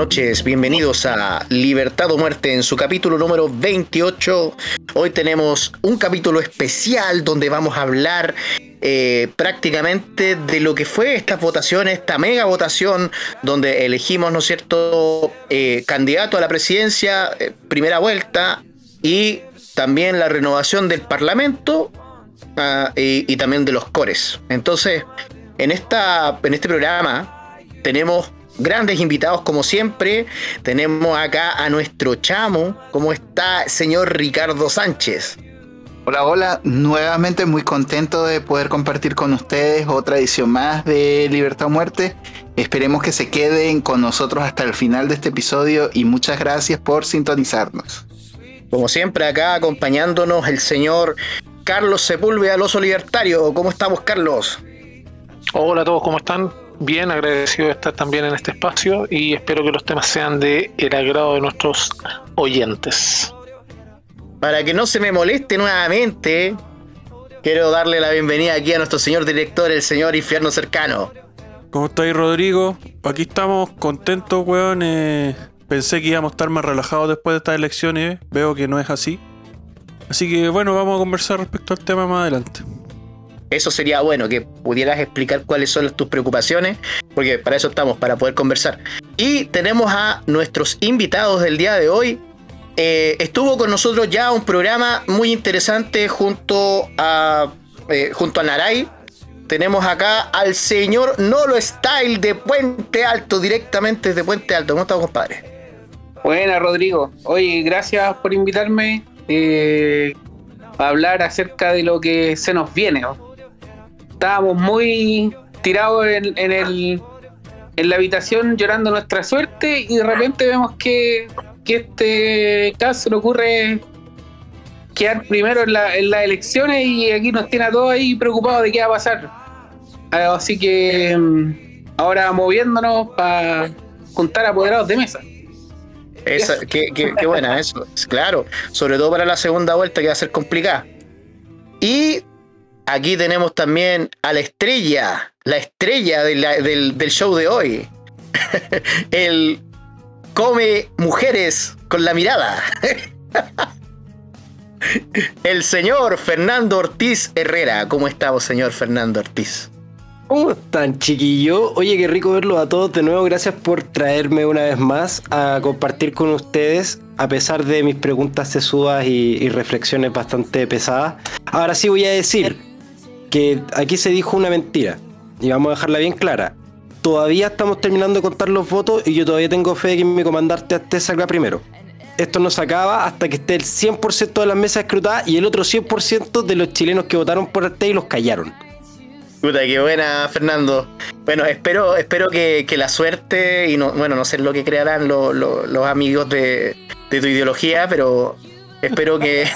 noches, bienvenidos a Libertad o Muerte en su capítulo número 28. Hoy tenemos un capítulo especial donde vamos a hablar eh, prácticamente de lo que fue esta votación, esta mega votación, donde elegimos, ¿no es cierto?, eh, candidato a la presidencia, eh, primera vuelta, y también la renovación del Parlamento ah, y, también de los cores. Entonces, en, esta, en este programa tenemos grandes invitados como siempre. Tenemos acá a nuestro chamo. ¿Cómo está, señor Ricardo Sánchez? Hola, hola. Nuevamente muy contento de poder compartir con ustedes otra edición más de Libertad o Muerte. Esperemos que se queden con nosotros hasta el final de este episodio y muchas gracias por sintonizarnos. Como siempre, acá acompañándonos el señor Carlos Sepúlveda, Oso Libertario. ¿Cómo estamos, Carlos? Hola a todos, ¿cómo están? Bien agradecido de estar también en este espacio y espero que los temas sean de el agrado de nuestros oyentes. Para que no se me moleste nuevamente, quiero darle la bienvenida aquí a nuestro señor director, el señor Infierno Cercano. ¿Cómo estáis, Rodrigo? Aquí estamos contentos, weón. Eh, pensé que íbamos a estar más relajados después de estas elecciones. Veo que no es así. Así que bueno, vamos a conversar respecto al tema más adelante. Eso sería bueno, que pudieras explicar cuáles son tus preocupaciones, porque para eso estamos, para poder conversar. Y tenemos a nuestros invitados del día de hoy. Eh, estuvo con nosotros ya un programa muy interesante junto a, eh, junto a Naray. Tenemos acá al señor Nolo Style de Puente Alto, directamente desde Puente Alto. ¿Cómo estás, compadre? Buena, Rodrigo. Oye, gracias por invitarme eh, a hablar acerca de lo que se nos viene estábamos muy tirados en, el, en la habitación llorando nuestra suerte y de repente vemos que, que este caso le ocurre quedar primero en, la, en las elecciones y aquí nos tiene a todos ahí preocupados de qué va a pasar. Así que mm, ahora moviéndonos para juntar apoderados de mesa. Esa, qué, qué, buena eso, claro, sobre todo para la segunda vuelta que va a ser complicada. Y aquí tenemos también a la estrella, la estrella del, show de hoy. El come mujeres con la mirada. El señor Fernando Ortiz Herrera. ¿Cómo estamos, señor Fernando Ortiz? ¿Cómo están, chiquillos? Oye, qué rico verlos a todos de nuevo. Gracias por traerme una vez más a compartir con ustedes, a pesar de mis preguntas sesudas y reflexiones bastante pesadas. Ahora sí voy a decir, que aquí se dijo una mentira. Y vamos a dejarla bien clara. Todavía estamos terminando de contar los votos y yo todavía tengo fe de que mi comandante Arte salga primero. Esto no se acaba hasta que esté el 100% de las mesas escrutadas y el otro 100% de los chilenos que votaron por Arte y los callaron. Puta, qué buena, Fernando. Bueno, espero, espero que, la suerte, y no, bueno, no sé lo que crearán los amigos de tu ideología, pero espero que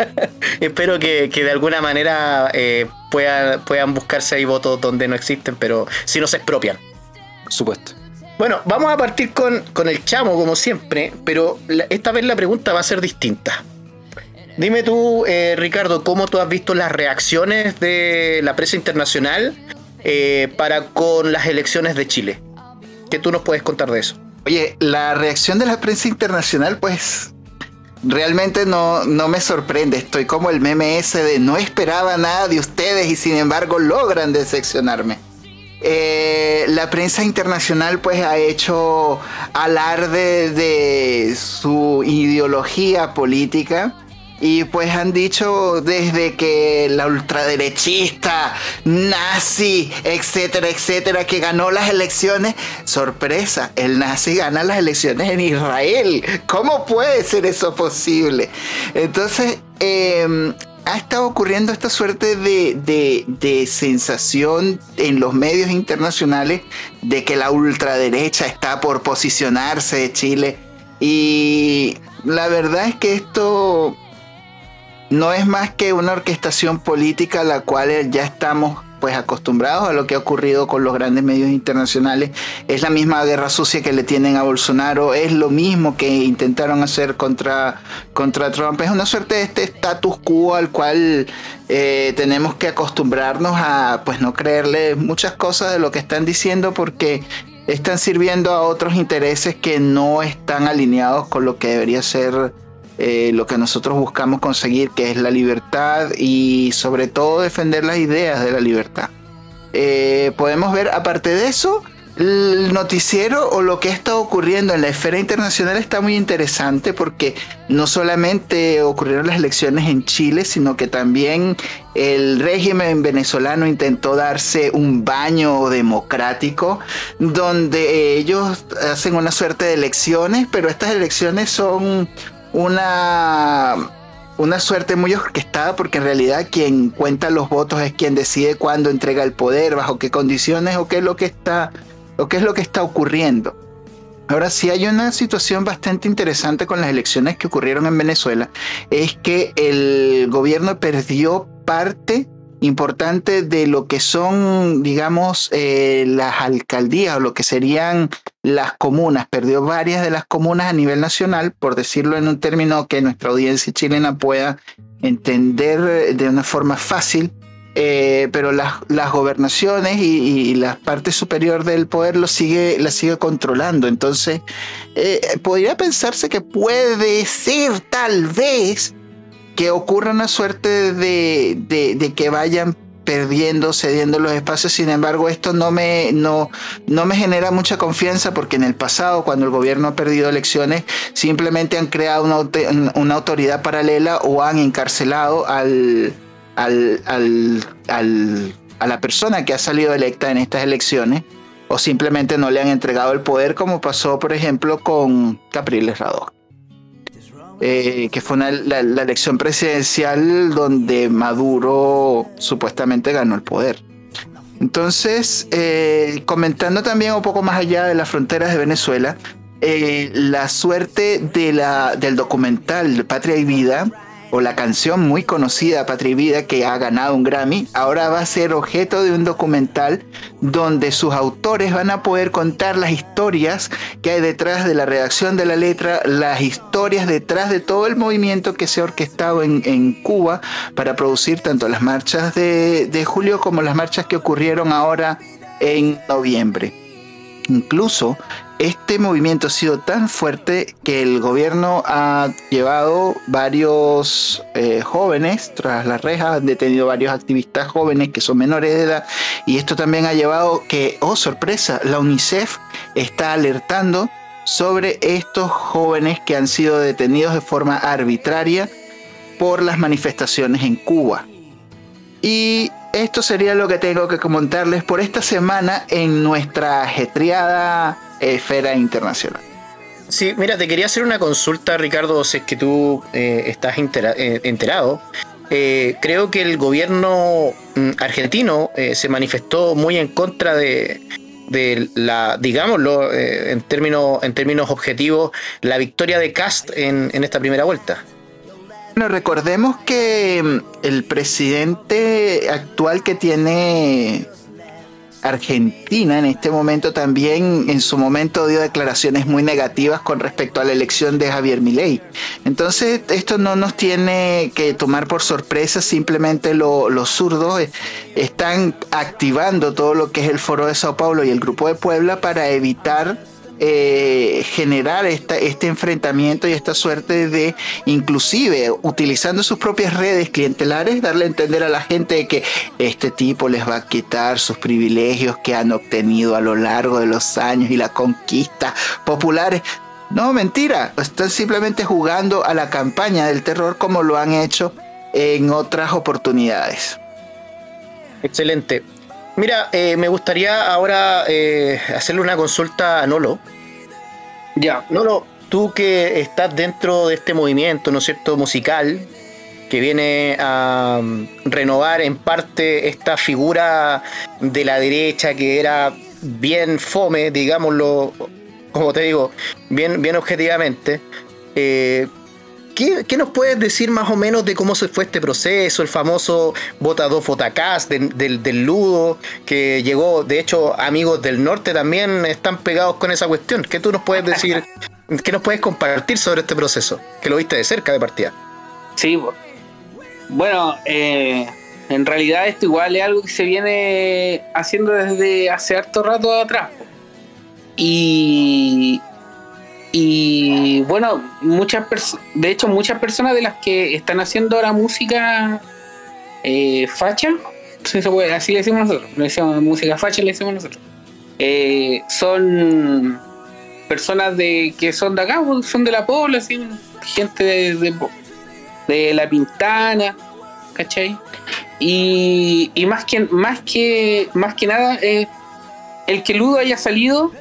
espero que, de alguna manera eh, puedan, puedan buscarse ahí votos donde no existen, pero si no se expropian. Por supuesto. Bueno, vamos a partir con, el chamo, como siempre, pero esta vez la pregunta va a ser distinta. Dime tú, eh, Ricardo, cómo tú has visto las reacciones de la prensa internacional eh, para con las elecciones de Chile. ¿Qué tú nos puedes contar de eso? Oye, la reacción de la prensa internacional, pues realmente no, no me sorprende. Estoy como el meme ese de no esperaba nada de ustedes y sin embargo logran decepcionarme. Eh, la prensa internacional pues ha hecho alarde de su ideología política y pues han dicho desde que la ultraderechista, nazi, etcétera, etcétera, que ganó las elecciones, sorpresa, el nazi gana las elecciones en Israel. ¿Cómo puede ser eso posible? Entonces, em, ha estado ocurriendo esta suerte de, de, sensación en los medios internacionales de que la ultraderecha está por posicionarse de Chile. Y la verdad es que esto no es más que una orquestación política a la cual ya estamos pues acostumbrados a lo que ha ocurrido con los grandes medios internacionales. Es la misma guerra sucia que le tienen a Bolsonaro, es lo mismo que intentaron hacer contra, contra Trump. Es una suerte de este status quo al cual eh, tenemos que acostumbrarnos a pues no creerle muchas cosas de lo que están diciendo porque están sirviendo a otros intereses que no están alineados con lo que debería ser eh, lo que nosotros buscamos conseguir, que es la libertad y sobre todo defender las ideas de la libertad. Eh, podemos ver, aparte de eso, el noticiero o lo que está ocurriendo en la esfera internacional está muy interesante porque no solamente ocurrieron las elecciones en Chile, sino que también el régimen venezolano intentó darse un baño democrático donde ellos hacen una suerte de elecciones, pero estas elecciones son una una suerte muy orquestada porque en realidad quien cuenta los votos es quien decide cuándo entrega el poder, bajo qué condiciones o qué es lo que está es lo que está ocurriendo. Ahora sí hay una situación bastante interesante con las elecciones que ocurrieron en Venezuela, es que el gobierno perdió parte importante de lo que son, digamos, eh, las alcaldías o lo que serían las comunas. Perdió varias de las comunas a nivel nacional, por decirlo en un término que nuestra audiencia chilena pueda entender de una forma fácil. Eh, pero las, las gobernaciones y, la parte superior del poder lo sigue, la sigue controlando. Entonces, eh, podría pensarse que puede ser tal vez que ocurra una suerte de, que vayan perdiendo, cediendo los espacios. Sin embargo, esto no me, no, no me genera mucha confianza porque en el pasado, cuando el gobierno ha perdido elecciones, simplemente han creado una, una autoridad paralela o han encarcelado al, al, al, a la persona que ha salido electa en estas elecciones o simplemente no le han entregado el poder como pasó, por ejemplo, con Capriles Radó. Eh, que fue la, elección presidencial donde Maduro supuestamente ganó el poder. Entonces, eh, comentando también un poco más allá de las fronteras de Venezuela, eh, la suerte de la, del documental Patria y Vida o la canción muy conocida Patria Vida que ha ganado un Grammy, ahora va a ser objeto de un documental donde sus autores van a poder contar las historias que hay detrás de la redacción de la letra, las historias detrás de todo el movimiento que se ha orquestado en, Cuba para producir tanto las marchas de, de julio como las marchas que ocurrieron ahora en noviembre. Incluso este movimiento ha sido tan fuerte que el gobierno ha llevado varios eh, jóvenes tras las rejas, han detenido varios activistas jóvenes que son menores de edad y esto también ha llevado que, oh sorpresa, la UNICEF está alertando sobre estos jóvenes que han sido detenidos de forma arbitraria por las manifestaciones en Cuba. Y esto sería lo que tengo que comentarles por esta semana en nuestra ajetreada esfera internacional. Sí, mira, te quería hacer una consulta, Ricardo, si es que tú eh, estás eh, enterado. Eh, creo que el gobierno mm, argentino se manifestó muy en contra de, la, digámoslo, en, términos, en términos objetivos, la victoria de Cast en, en esta primera vuelta. Bueno, recordemos que mm, el presidente actual que tiene Argentina en este momento también en su momento dio declaraciones muy negativas con respecto a la elección de Javier Milei. Entonces esto no nos tiene que tomar por sorpresa, simplemente los zurdos eh, están activando todo lo que es el foro de Sao Paulo y el grupo de Puebla para evitar eh, generar este enfrentamiento y esta suerte de, inclusive utilizando sus propias redes clientelares, darle a entender a la gente que este tipo les va a quitar sus privilegios que han obtenido a lo largo de los años y las conquistas populares. No, mentira, están simplemente jugando a la campaña del terror como lo han hecho en otras oportunidades. Excelente. Mira, eh, me gustaría ahora eh, hacerle una consulta a Nolo. Ya. Nolo, tú que estás dentro de este movimiento, ¿no es cierto?, musical, que viene a mm, renovar en parte esta figura de la derecha que era bien fome, digámoslo, como te digo, bien, bien objetivamente. Eh, ¿Qué, nos puedes decir más o menos de cómo se fue este proceso? El famoso Vota 2 Votacast del, del, Ludo, que llegó, de hecho, amigos del norte también están pegados con esa cuestión. ¿Qué tú nos puedes decir? ¿Qué nos puedes compartir sobre este proceso? Que lo viste de cerca de partida. Sí, bueno, eh, en realidad esto igual es algo que se viene haciendo desde hace harto rato atrás. Y, y bueno, muchas de hecho muchas personas de las que están haciendo ahora música eh, facha, así le decimos nosotros, le decimos música facha, le decimos nosotros, eh, son personas de que son de acá, pues, son de la Pobla, gente de, de, de La Pintana, ¿cachai? Y, y más que más que más que nada eh, el que Ludo haya salido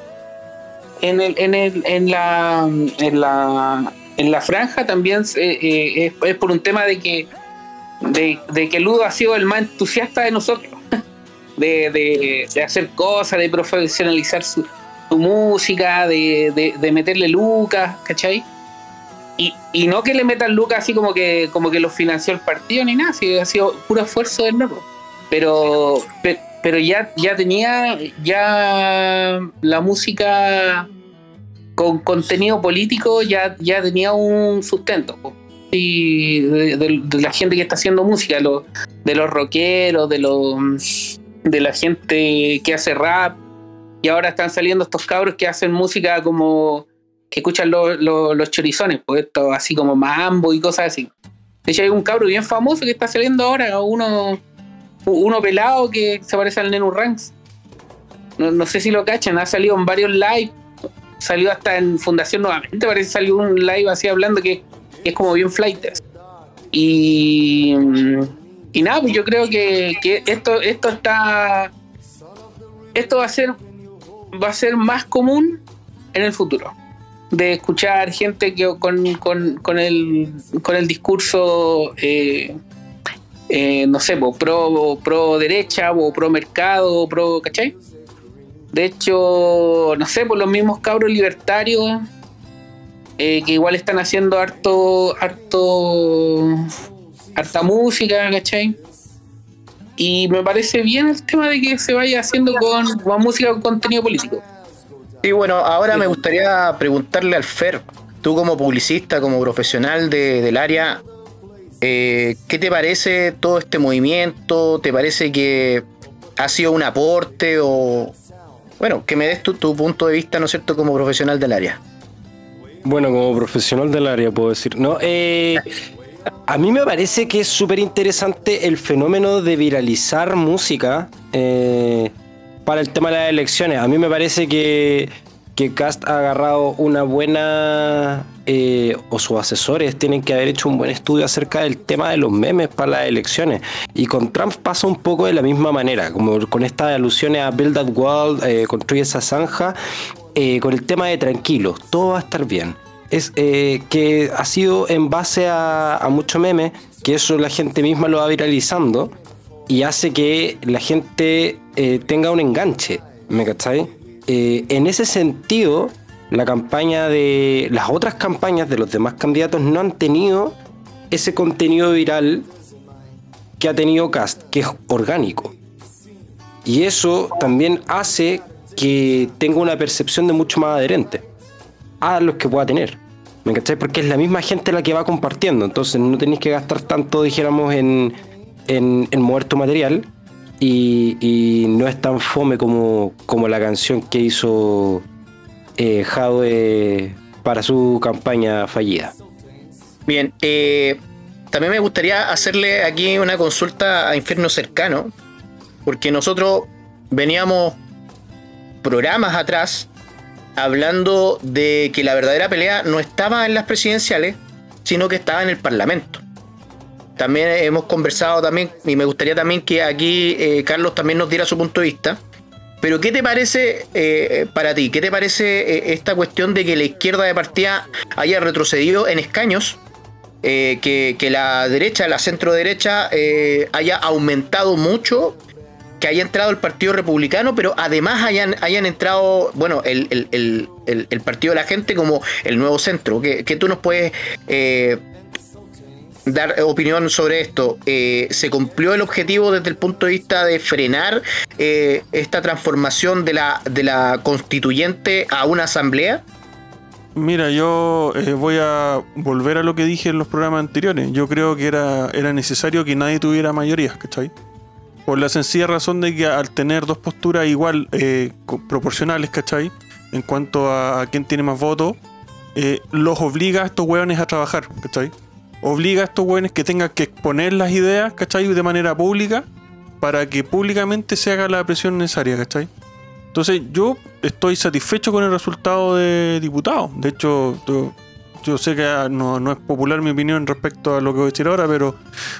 en el, en el, en la en la en la franja también eh, eh, es, es por un tema de que de, de que Ludo ha sido el más entusiasta de nosotros de, de, de hacer cosas de profesionalizar su, su música de, de, meterle lucas ¿cachai? Y, y no que le metan lucas así como que como que lo financió el partido ni nada, si ha sido puro esfuerzo del nuevo. Pero, pe- pero ya, ya tenía ya la música con contenido político ya, ya tenía un sustento. Y de, la gente que está haciendo música, lo- de los rockeros, de los de la gente que hace rap. Y ahora están saliendo estos cabros que hacen música como que escuchan los, los chorizones, pues esto, así como mambo y cosas así. De hecho, hay un cabro bien famoso que está saliendo ahora, uno, uno pelado que se parece al Nenu Ranks. No, sé si lo cachan, ha salido en varios live, salió hasta en Fundación nuevamente, parece que salió un live así hablando que, es como bien flight. Y, y nada, pues yo creo que, esto, está. Esto va a ser. Va a ser más común en el futuro de escuchar gente que con el, con el discurso, eh, eh, no sé, po, pro, pro derecha o pro mercado, pro, ¿cachai? De hecho, no sé, por los mismos cabros libertarios eh, que igual están haciendo harto, harto, harta música, ¿cachai? Y me parece bien el tema de que se vaya haciendo con, con música con contenido político. Y bueno, ahora me gustaría preguntarle al Fer, tú como publicista, como profesional de- del área, eh, ¿qué te parece todo este movimiento? ¿Te parece que ha sido un aporte o... Bueno, que me des tu, punto de vista, ¿no es cierto?, como profesional del área. Bueno, como profesional del área puedo decir. No, eh, a mí me parece que es súper interesante el fenómeno de viralizar música eh, para el tema de las elecciones. A mí me parece que, que Cast ha agarrado una buena, eh, o sus asesores tienen que haber hecho un buen estudio acerca del tema de los memes para las elecciones. Y con Trump pasa un poco de la misma manera, como con estas alusiones a Build That Wall, eh, construye esa zanja, eh, con el tema de tranquilos, todo va a estar bien. Es eh, que ha sido en base a, a mucho meme, que eso la gente misma lo va viralizando y hace que la gente tenga un enganche, ¿me cachai? Eh, en ese sentido, la campaña de. las otras campañas de los demás candidatos no han tenido ese contenido viral que ha tenido Cast, que es orgánico. Y eso también hace que tenga una percepción de mucho más adherente a los que pueda tener. ¿Me cachai? Porque es la misma gente la que va compartiendo. Entonces no tenéis que gastar tanto, dijéramos, en, en, en mover tu material. Y, no es tan fome como, como la canción que hizo eh, Jadwe para su campaña fallida. Bien, eh, también me gustaría hacerle aquí una consulta a Infierno Cercano, porque nosotros veníamos programas atrás hablando de que la verdadera pelea no estaba en las presidenciales, sino que estaba en el Parlamento. También hemos conversado también, y me gustaría también que aquí eh, Carlos también nos diera su punto de vista. Pero ¿qué te parece eh, para ti? ¿Qué te parece eh, esta cuestión de que la izquierda de partida haya retrocedido en escaños? Que, que la derecha, la centro derecha, haya aumentado mucho, que haya entrado el Partido Republicano, pero además hayan, hayan entrado, bueno, el, el- el- el- Partido de la Gente como el nuevo centro. que tú nos puedes dar opinión sobre esto? Eh, ¿Se cumplió el objetivo desde el punto de vista de frenar eh, esta transformación de la, de la constituyente a una asamblea? Mira, yo eh, voy a volver a lo que dije en los programas anteriores. Yo creo que era, era necesario que nadie tuviera mayorías, ¿cachai? Por la sencilla razón de que al tener dos posturas igual proporcionales, ¿cachai? en cuanto a, a quién tiene más votos, los obliga a estos hueones a trabajar, ¿cachai? Obliga a estos hueones que tengan que exponer las ideas, ¿cachai? De manera pública, para que públicamente se haga la presión necesaria, ¿cachai? Entonces yo estoy satisfecho con el resultado de diputado. De hecho, yo, yo sé que ah, no, no es popular mi opinión respecto a lo que voy a decir ahora, pero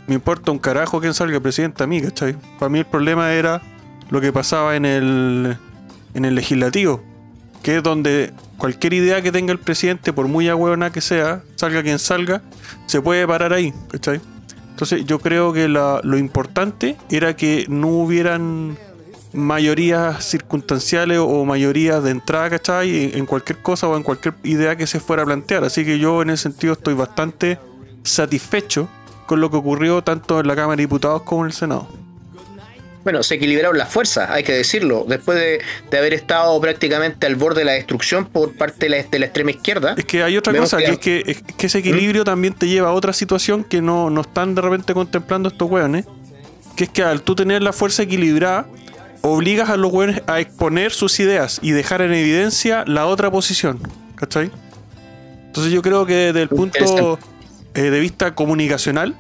me importa un carajo quién salga presidente a mí, ¿cachai? Para mí el problema era lo que pasaba en el, en el legislativo, que es donde cualquier idea que tenga el presidente, por muy agüeona que sea, salga quien salga, se puede parar ahí, ¿cachai? Entonces yo creo que la- lo importante era que no hubieran mayorías circunstanciales o mayorías de entrada, ¿cachai? En- En cualquier cosa o en cualquier idea que se fuera a plantear. Así que yo en ese sentido estoy bastante satisfecho con lo que ocurrió tanto en la Cámara de Diputados como en el Senado. Bueno, se equilibraron las fuerzas, hay que decirlo. Después de, de haber estado prácticamente al borde de la destrucción por parte de la, de la extrema izquierda. Es que hay otra cosa, que- que es que, es que ese equilibrio también te lleva a otra situación que no, no están de repente contemplando estos hueones. Que es que al tú tener la fuerza equilibrada, obligas a los hueones a exponer sus ideas y dejar en evidencia la otra posición. ¿Cachai? Entonces yo creo que desde el punto eh, de vista comunicacional,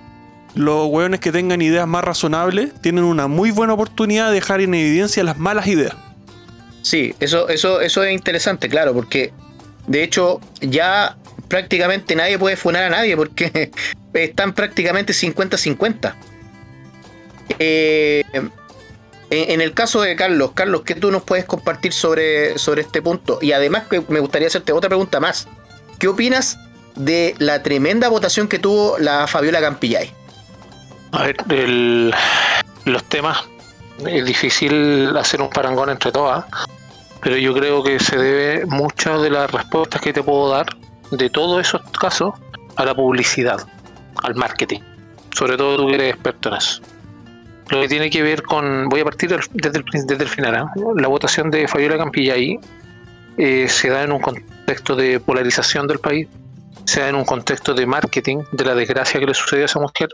los hueones que tengan ideas más razonables tienen una muy buena oportunidad de dejar en evidencia las malas ideas. Sí, eso, eso, eso es interesante, claro, porque de hecho ya prácticamente nadie puede funar a nadie porque están prácticamente 50-50. Eh, en, en el caso de Carlos, Carlos, ¿qué tú nos puedes compartir sobre, sobre este punto? Y además me gustaría hacerte otra pregunta más. ¿Qué opinas de la tremenda votación que tuvo la Fabiola Campillay? A ver, el- los temas, es difícil hacer un parangón entre todas, pero yo creo que se debe muchas de las respuestas que te puedo dar de todos esos casos a la publicidad, al marketing. Sobre todo tú que eres experto en eso. Lo que tiene que ver con. Voy a partir desde, el, desde el final. ¿ah? La votación de Fabiola Campillay eh, se da en un contexto de polarización del país, se da en un contexto de marketing, de la desgracia que le sucedió a esa mujer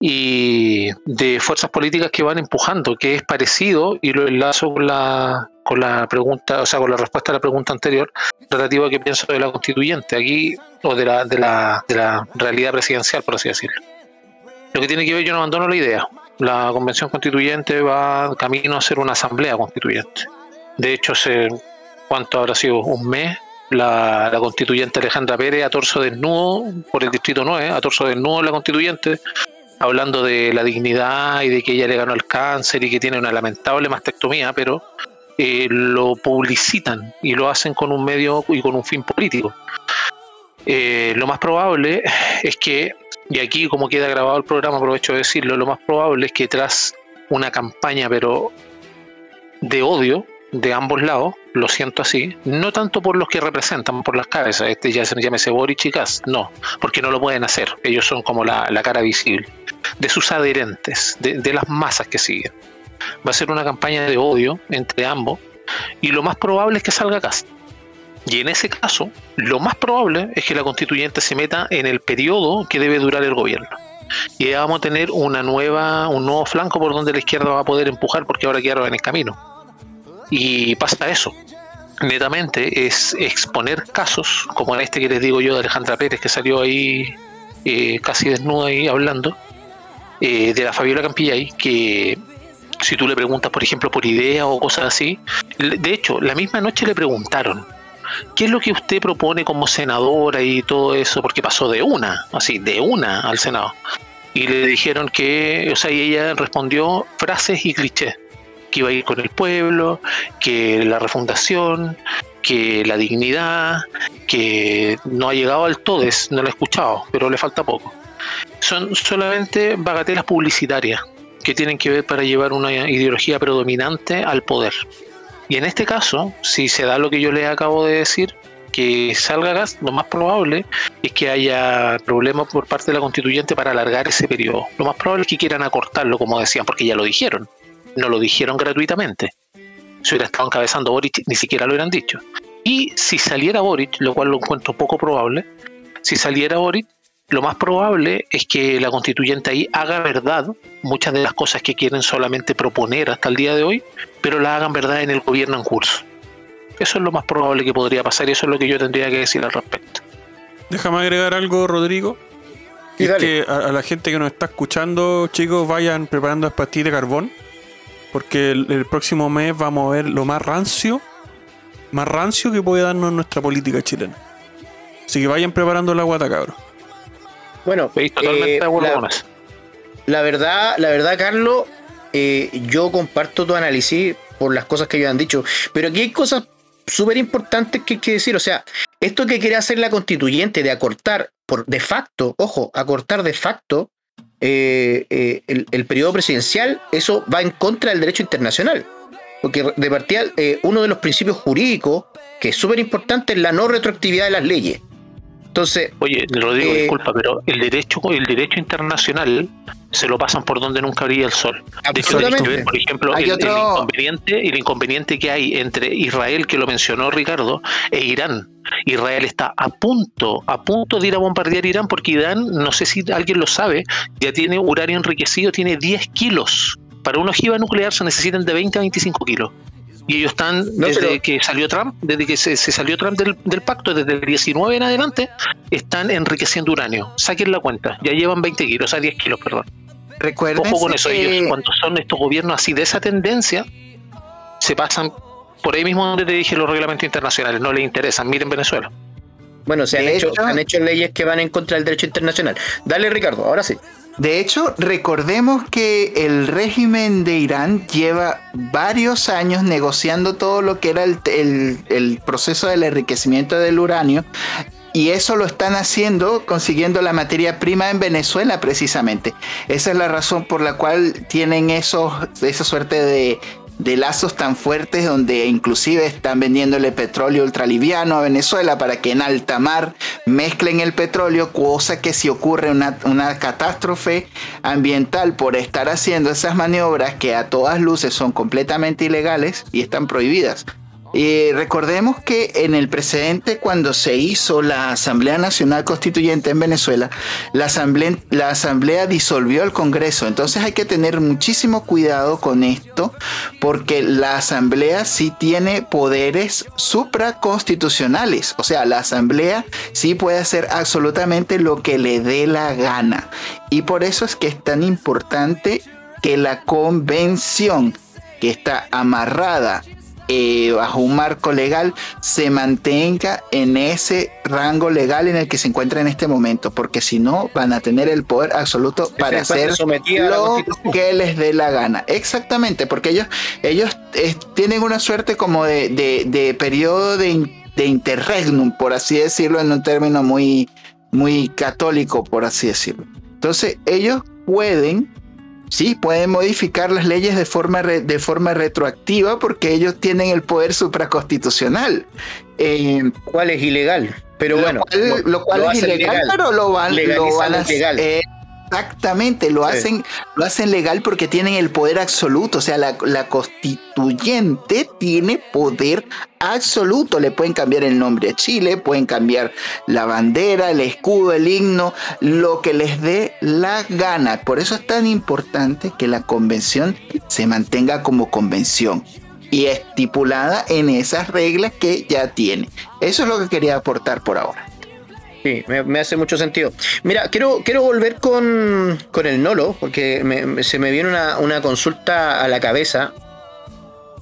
y de fuerzas políticas que van empujando, que es parecido, y lo enlazo con la, con la pregunta, o sea, con la respuesta a la pregunta anterior, relativa a qué pienso de la constituyente aquí, o de la, de la, de la realidad presidencial, por así decirlo. Lo que tiene que ver, yo no abandono la idea. La convención constituyente va camino a ser una asamblea constituyente. De hecho, hace, ¿cuánto habrá sido? Un mes, la, la constituyente Alejandra Pérez a torso desnudo por el distrito 9, a torso desnudo la constituyente, hablando de la dignidad y de que ella le ganó el cáncer y que tiene una lamentable mastectomía, pero eh, lo publicitan y lo hacen con un medio y con un fin político. Eh, lo más probable es que, y aquí como queda grabado el programa, aprovecho de decirlo, lo más probable es que tras una campaña, pero de odio de ambos lados, lo siento así, no tanto por los que representan, por las cabezas, este ya se llámese Boric y Kass, no, porque no lo pueden hacer, ellos son como la, la cara visible, de sus adherentes, de, de las masas que siguen. Va a ser una campaña de odio entre ambos y lo más probable es que salga Cast. Y en ese caso, lo más probable es que la constituyente se meta en el periodo que debe durar el gobierno. Y ya vamos a tener una nueva, un nuevo flanco por donde la izquierda va a poder empujar porque ahora quedaron en el camino. Y pasa eso. Netamente es exponer casos, como este que les digo yo de Alejandra Pérez, que salió ahí eh, casi desnuda ahí hablando, eh, de la Fabiola Campillay, que si tú le preguntas, por ejemplo, por idea o cosas así, de hecho, la misma noche le preguntaron, ¿qué es lo que usted propone como senadora y todo eso? Porque pasó de una, así, de una al Senado. Y le dijeron que, o sea, y ella respondió frases y clichés, que iba a ir con el pueblo, que la refundación, que la dignidad, que no ha llegado al todes, no lo he escuchado, pero le falta poco. Son solamente bagatelas publicitarias que tienen que ver para llevar una ideología predominante al poder. Y en este caso, si se da lo que yo les acabo de decir, que salga gas, lo más probable es que haya problemas por parte de la constituyente para alargar ese periodo. Lo más probable es que quieran acortarlo, como decían, porque ya lo dijeron. No lo dijeron gratuitamente. Si hubiera estado encabezando Boric, ni siquiera lo hubieran dicho. Y si saliera Boric, lo cual lo encuentro poco probable, si saliera Boric, lo más probable es que la constituyente ahí haga verdad muchas de las cosas que quieren solamente proponer hasta el día de hoy, pero la hagan verdad en el gobierno en curso. Eso es lo más probable que podría pasar y eso es lo que yo tendría que decir al respecto. Déjame agregar algo, Rodrigo. Sí, es dale. que a, a la gente que nos está escuchando, chicos, vayan preparando pastillas de carbón. Porque el, el próximo mes vamos a ver lo más rancio, más rancio que puede darnos nuestra política chilena. Así que vayan preparando la guata, cabros. Bueno, Estoy totalmente eh, de acuerdo la- con eso. La verdad, la verdad, Carlos, eh, yo comparto tu análisis por las cosas que ellos han dicho, pero aquí hay cosas súper importantes que hay que decir. O sea, esto que quiere hacer la constituyente de acortar por de facto, ojo, acortar de facto eh, eh, el, el periodo presidencial, eso va en contra del derecho internacional. Porque de partida, eh, uno de los principios jurídicos que es súper importante es la no retroactividad de las leyes. Entonces, Oye, Rodrigo, Eh, disculpa, pero el derecho, el derecho internacional se lo pasan por donde nunca brilla el sol. De hecho, ver, por ejemplo, Hay el, otro- el inconveniente, el inconveniente que hay entre Israel, que lo mencionó Ricardo, e Irán. Israel está a punto, a punto de ir a bombardear Irán porque Irán, no sé si alguien lo sabe, ya tiene uranio enriquecido, tiene 10 kilos. Para una ojiva nuclear se necesitan de 20 a 25 kilos. Y ellos están, No, desde pero- que salió Trump, desde que se, se salió Trump del, del pacto, desde el 19 en adelante, están enriqueciendo uranio. Saquen la cuenta, ya llevan 20 kilos, o sea, 10 kilos, perdón. Recuerden Ojo con eso, que ellos cuando son estos gobiernos así de esa tendencia, se pasan por ahí mismo donde te dije los reglamentos internacionales, no les interesan, miren Venezuela. bueno, se han hecho, hecho- han hecho leyes que van en contra del derecho internacional. Dale, Ricardo, ahora sí. De hecho, recordemos que el régimen de Irán lleva varios años negociando todo lo que era el, el- el proceso del enriquecimiento del uranio. Y eso lo están haciendo consiguiendo la materia prima en Venezuela precisamente. Esa es la razón por la cual tienen esos, esa suerte de, lazos tan fuertes donde inclusive están vendiéndole petróleo ultraliviano a Venezuela para que en alta mar mezclen el petróleo, cosa que si ocurre una, una catástrofe ambiental por estar haciendo esas maniobras que a todas luces son completamente ilegales y están prohibidas. Y recordemos que en el precedente, cuando se hizo la Asamblea Nacional Constituyente en Venezuela, la asamblea, la asamblea disolvió el Congreso. Entonces hay que tener muchísimo cuidado con esto, porque la Asamblea sí tiene poderes supraconstitucionales. O sea, la Asamblea sí puede hacer absolutamente lo que le dé la gana. Y por eso es que es tan importante que la convención que está amarrada eh, bajo un marco legal se mantenga en ese rango legal en el que se encuentra en este momento, porque si no van a tener el poder absoluto para hacer lo que les dé la gana. Exactamente, porque ellos, ellos eh, tienen una suerte como de, de- de periodo de, in- de interregnum, por así decirlo, en un término muy, muy católico, por así decirlo. Entonces, ellos pueden, sí, pueden modificar las leyes de forma, re- de forma retroactiva porque ellos tienen el poder supraconstitucional. Eh, ¿Cuál es ilegal? Pero lo bueno, cual, lo cual es hacen ilegal, legal. pero lo van, lo van a lo legal. eh, Exactamente, lo Sí. hacen, lo hacen legal porque tienen el poder absoluto. O sea, la, la constituyente tiene poder absoluto. Le pueden cambiar el nombre a Chile, pueden cambiar la bandera, el escudo, el himno, lo que les dé la gana. Por eso es tan importante que la convención se mantenga como convención y estipulada en esas reglas que ya tiene. Eso es lo que quería aportar por ahora. Sí, me, me hace mucho sentido. Mira, quiero, quiero volver con, con el Nolo, porque me- se me viene una, una consulta a la cabeza.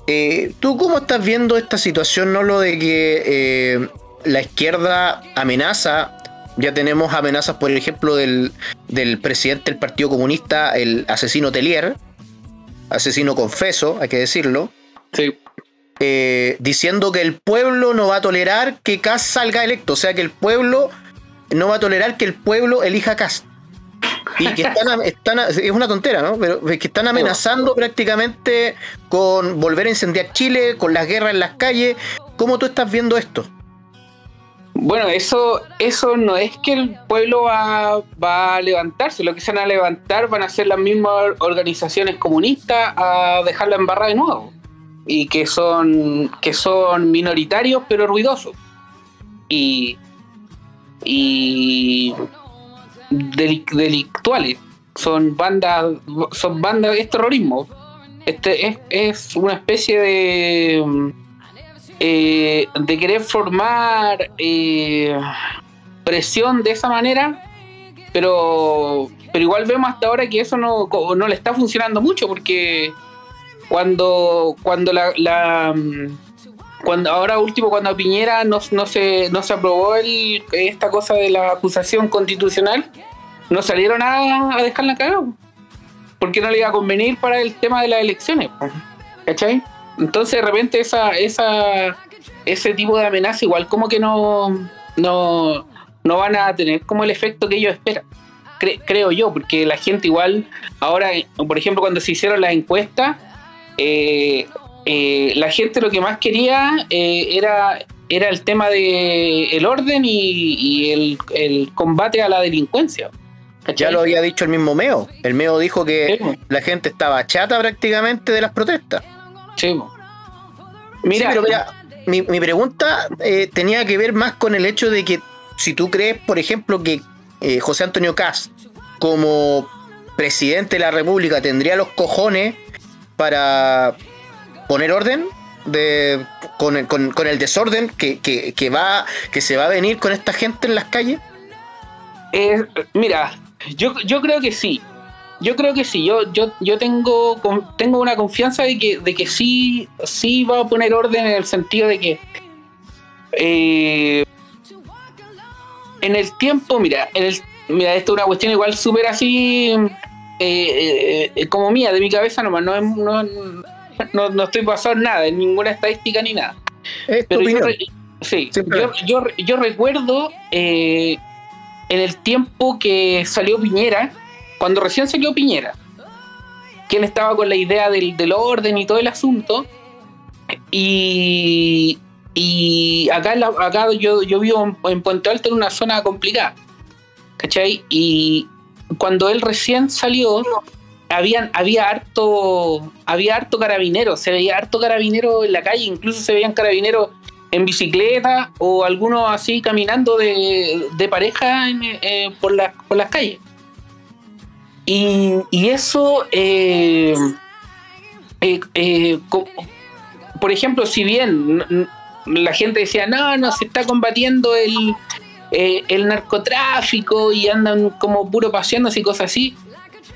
Eh, ¿Tú cómo estás viendo esta situación, Nolo, de que eh, la izquierda amenaza? Ya tenemos amenazas, por ejemplo, del, del presidente del Partido Comunista, el asesino Telier, asesino confeso, hay que decirlo. Sí. eh, diciendo que el pueblo no va a tolerar que Kass salga electo. O sea, que el pueblo no va a tolerar que el pueblo elija a Kass. Y que están, es una tontera, ¿no? Pero es que están amenazando prácticamente con volver a incendiar Chile, con las guerras en las calles. ¿Cómo tú estás viendo esto? Bueno, eso, eso no es que el pueblo va, va a levantarse, lo que se van a levantar van a ser las mismas organizaciones comunistas a dejarla embarrada de nuevo. Y que son, que son minoritarios pero ruidosos. Y, y delic- delictuales. Son bandas, son bandas, es terrorismo. Este es, es una especie de eh, de querer formar eh, presión de esa manera, pero, pero igual vemos hasta ahora que eso no, no le está funcionando mucho, porque cuando, cuando la, cuando ahora último cuando a Piñera no, no se no se aprobó el, esta cosa de la acusación constitucional no salieron a, a dejarla cagada porque no le iba a convenir para el tema de las elecciones ¿cachai? entonces de repente esa esa ese tipo de amenaza igual como que no no no van a tener como el efecto que ellos esperan Cre- creo yo porque la gente igual ahora por ejemplo cuando se hicieron las encuestas eh, eh, la gente lo que más quería eh, era, era el tema de el orden y, y el, el combate a la delincuencia. ¿cachai? Ya lo había dicho el mismo Meo. El Meo dijo que Sí, la gente estaba chata prácticamente de las protestas. Sí. Mira, Sí, pero mira, mi, mi pregunta eh, tenía que ver más con el hecho de que si tú crees, por ejemplo, que eh, José Antonio Caz, como presidente de la República, tendría los cojones para poner orden de, con, con- con el desorden que, que- que va, que se va a venir con esta gente en las calles. eh, mira, yo, yo creo que sí. Yo creo que sí. Yo, yo, yo tengo, tengo una confianza de que, de que sí, sí va a poner orden en el sentido de que eh, en el tiempo, mira, en el, mira, esto es una cuestión igual súper así eh, eh, eh, como mía, de mi cabeza nomás. No, es- no, no, no estoy basado en nada, en ninguna estadística ni nada. Es Pero yo, sí, yo, yo, yo recuerdo eh, en el tiempo que salió Piñera, cuando recién salió Piñera, que él estaba con la idea del, del orden y todo el asunto, y, y acá, la- acá yo, yo vivo en, en Puente Alto en una zona complicada, ¿cachai? Y cuando él recién salió, habían, había harto había harto carabinero, se veía harto carabinero en la calle, incluso se veían carabineros en bicicleta o algunos así caminando de, de pareja eh, por, las por las calles. Y, y eso, eh, eh, eh, por ejemplo, si bien la gente decía, no, no, se está combatiendo el, el narcotráfico y andan como puro paseándose y cosas así,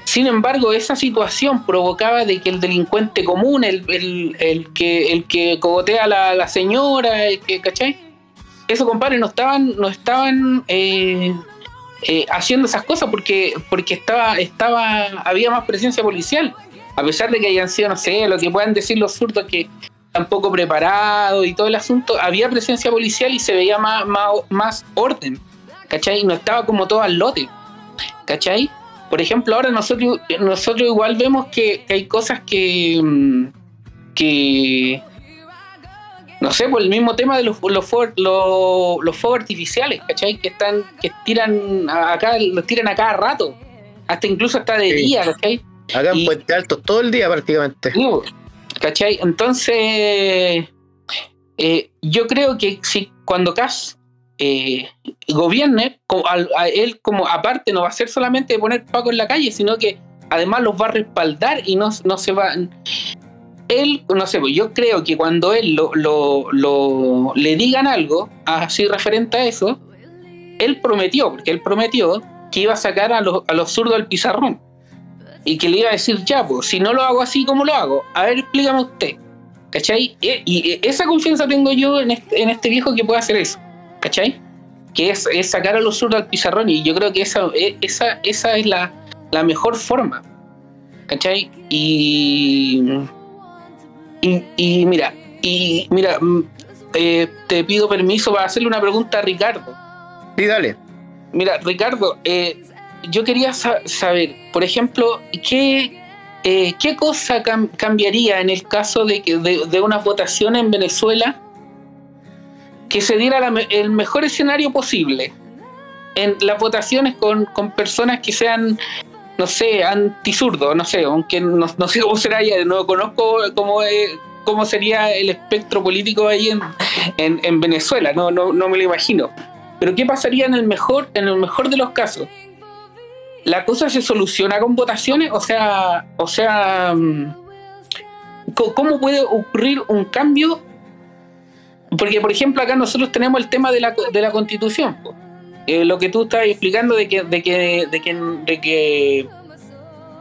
sin embargo, esa situación provocaba de que el delincuente común, el, el- el que, el que cogotea a la, la señora, el que, ¿cachai? Eso, compadre, no estaban, no estaban eh, eh, haciendo esas cosas porque, porque estaba, estaba, había más presencia policial. A pesar de que hayan sido, no sé, lo que puedan decir los zurdos que están poco preparados y todo el asunto, había presencia policial y se veía más, más, más orden, ¿cachai? No estaba como todo al lote, ¿cachai? Por ejemplo, ahora nosotros, nosotros igual vemos que, que hay cosas que, mm, que no sé, por el mismo tema de los, los, fuegos, los, los fuegos artificiales, ¿cachai? Que están, que tiran acá, los tiran a cada rato, hasta incluso hasta de Sí. día, ¿cachai? Acá en Puente Alto todo el día prácticamente. ¿Cachai? Entonces, eh, yo creo que si cuando Cas eh, gobierne, al- a él como aparte no va a ser solamente poner Paco en la calle, sino que además los va a respaldar y no, no se va... Él, no sé, pues yo creo que cuando él lo, lo- lo- le digan algo así referente a eso, él prometió, porque él prometió que iba a sacar a los, a los zurdos del pizarrón y que le iba a decir, ya, pues, si no lo hago así, ¿cómo lo hago? A ver, explícame usted. ¿Cachai? E- Y, y esa confianza tengo yo en este, en este viejo que puede hacer eso. ¿Cachai? Que es, es sacar a los zurdos al pizarrón y yo creo que esa, e- esa, esa es la, la mejor forma. ¿Cachai? Y, y, y mira, y mira, mm, eh, te pido permiso para hacerle una pregunta a Ricardo. Sí, dale. Mira, Ricardo, eh, yo quería sa- saber, por ejemplo, ¿qué, eh, qué cosa cam- cambiaría en el caso de, que, de, de una votación en Venezuela que se diera la el mejor escenario posible? En las votaciones con, con personas que sean, no sé, antisurdo, no sé, aunque no, no sé cómo será ya, no conozco cómo, cómo sería el espectro político ahí en, en, en Venezuela, no, no, no me lo imagino. Pero ¿qué pasaría en el mejor, en el mejor de los casos? ¿La cosa se soluciona con votaciones? O sea, o sea, mm, ¿cómo puede ocurrir un cambio porque, por ejemplo, acá nosotros tenemos el tema de la, de la constitución. Eh, lo que tú estabas explicando de que, de que, de que, de que,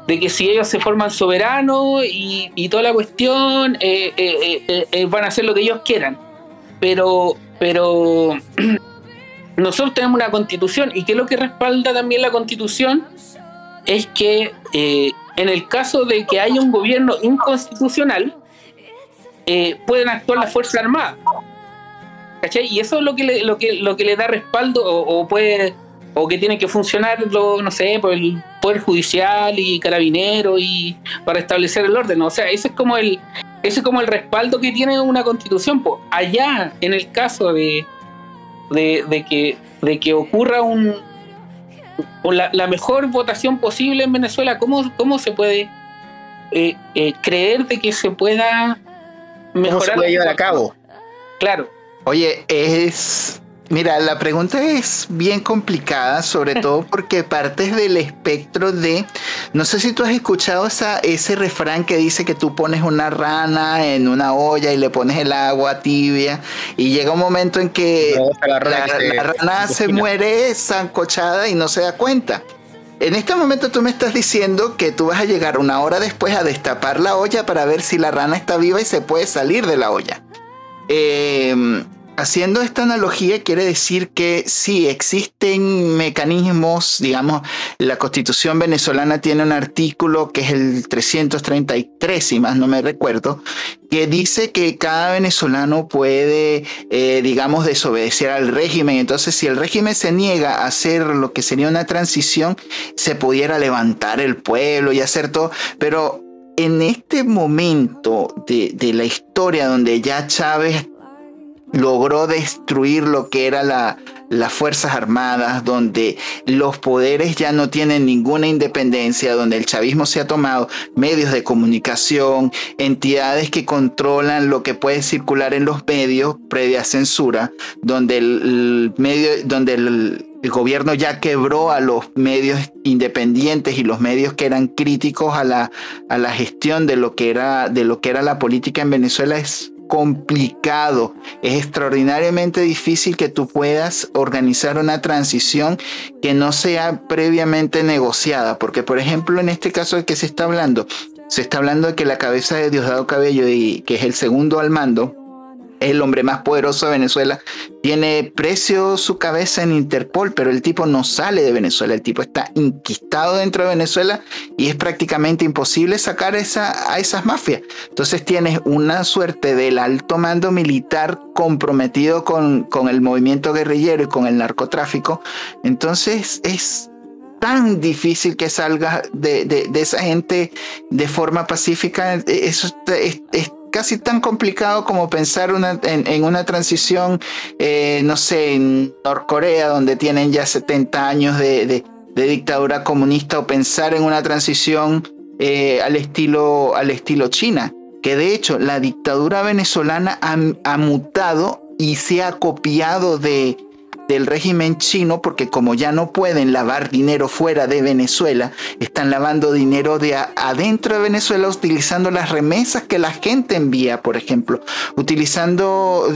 de que si ellos se forman soberanos y, y toda la cuestión, eh, eh, van a hacer lo que ellos quieran. Pero, pero nosotros tenemos una constitución y que lo que respalda también la constitución es que en el caso de que haya un gobierno inconstitucional, pueden actuar las Fuerzas Armadas. ¿Cachai? Y eso es lo que le, lo que, lo que le da respaldo o, o puede o que tiene que funcionar lo, no sé, por el poder judicial y carabinero y para establecer el orden. O sea, ese es como el ese es como el respaldo que tiene una constitución. po. Allá, en el caso de, de, de que, de que ocurra un, o la, la mejor votación posible en Venezuela, ¿cómo, cómo se puede eh, eh, creer de que se pueda ¿Cómo mejorar? se puede llevar a cabo? Claro. Oye, es. Mira, la pregunta es bien complicada, sobre todo porque partes del espectro de. No sé si tú has escuchado esa, ese refrán que dice que tú pones una rana en una olla y le pones el agua tibia y llega un momento en que No, la la, rana que se- la rana se cocina. muere zancochada y no se da cuenta. En este momento tú me estás diciendo que tú vas a llegar una hora después a destapar la olla para ver si la rana está viva y se puede salir de la olla. Eh, haciendo esta analogía quiere decir que sí existen mecanismos, digamos, la constitución venezolana tiene un artículo que es el 333, si más no me recuerdo, que dice que cada venezolano puede, eh, digamos, desobedecer al régimen. Entonces, si el régimen se niega a hacer lo que sería una transición, se pudiera levantar el pueblo y hacer todo, pero en este momento de, de la historia donde ya Chávez logró destruir lo que era la, las Fuerzas Armadas, donde los poderes ya no tienen ninguna independencia, donde el chavismo se ha tomado medios de comunicación, entidades que controlan lo que puede circular en los medios previa censura, donde el, medio, donde el gobierno ya quebró a los medios independientes y los medios que eran críticos a la, a la gestión de lo que era de lo que era la política en Venezuela. Es complicado, es extraordinariamente difícil que tú puedas organizar una transición que no sea previamente negociada, porque por ejemplo en este caso de que se está hablando, se está hablando de que la cabeza de Diosdado Cabello y que es el segundo al mando, es el hombre más poderoso de Venezuela, tiene precio su cabeza en Interpol, pero el tipo no sale de Venezuela, el tipo está inquistado dentro de Venezuela y es prácticamente imposible sacar esa, a esas mafias. Entonces tienes una suerte del alto mando militar comprometido con, con el movimiento guerrillero y con el narcotráfico. Entonces es tan difícil que salga de, de- de esa gente de forma pacífica. Eso es, es casi tan complicado como pensar en, una transición, eh, no sé, en Norcorea, donde tienen ya 70 años de, de- dictadura comunista, o pensar en una transición eh, al, estilo, al estilo China. Que de hecho la dictadura venezolana ha mutado y se ha copiado de, del régimen chino porque como ya no pueden lavar dinero fuera de Venezuela, están lavando dinero de adentro de Venezuela utilizando las remesas que la gente envía, por ejemplo, utilizando,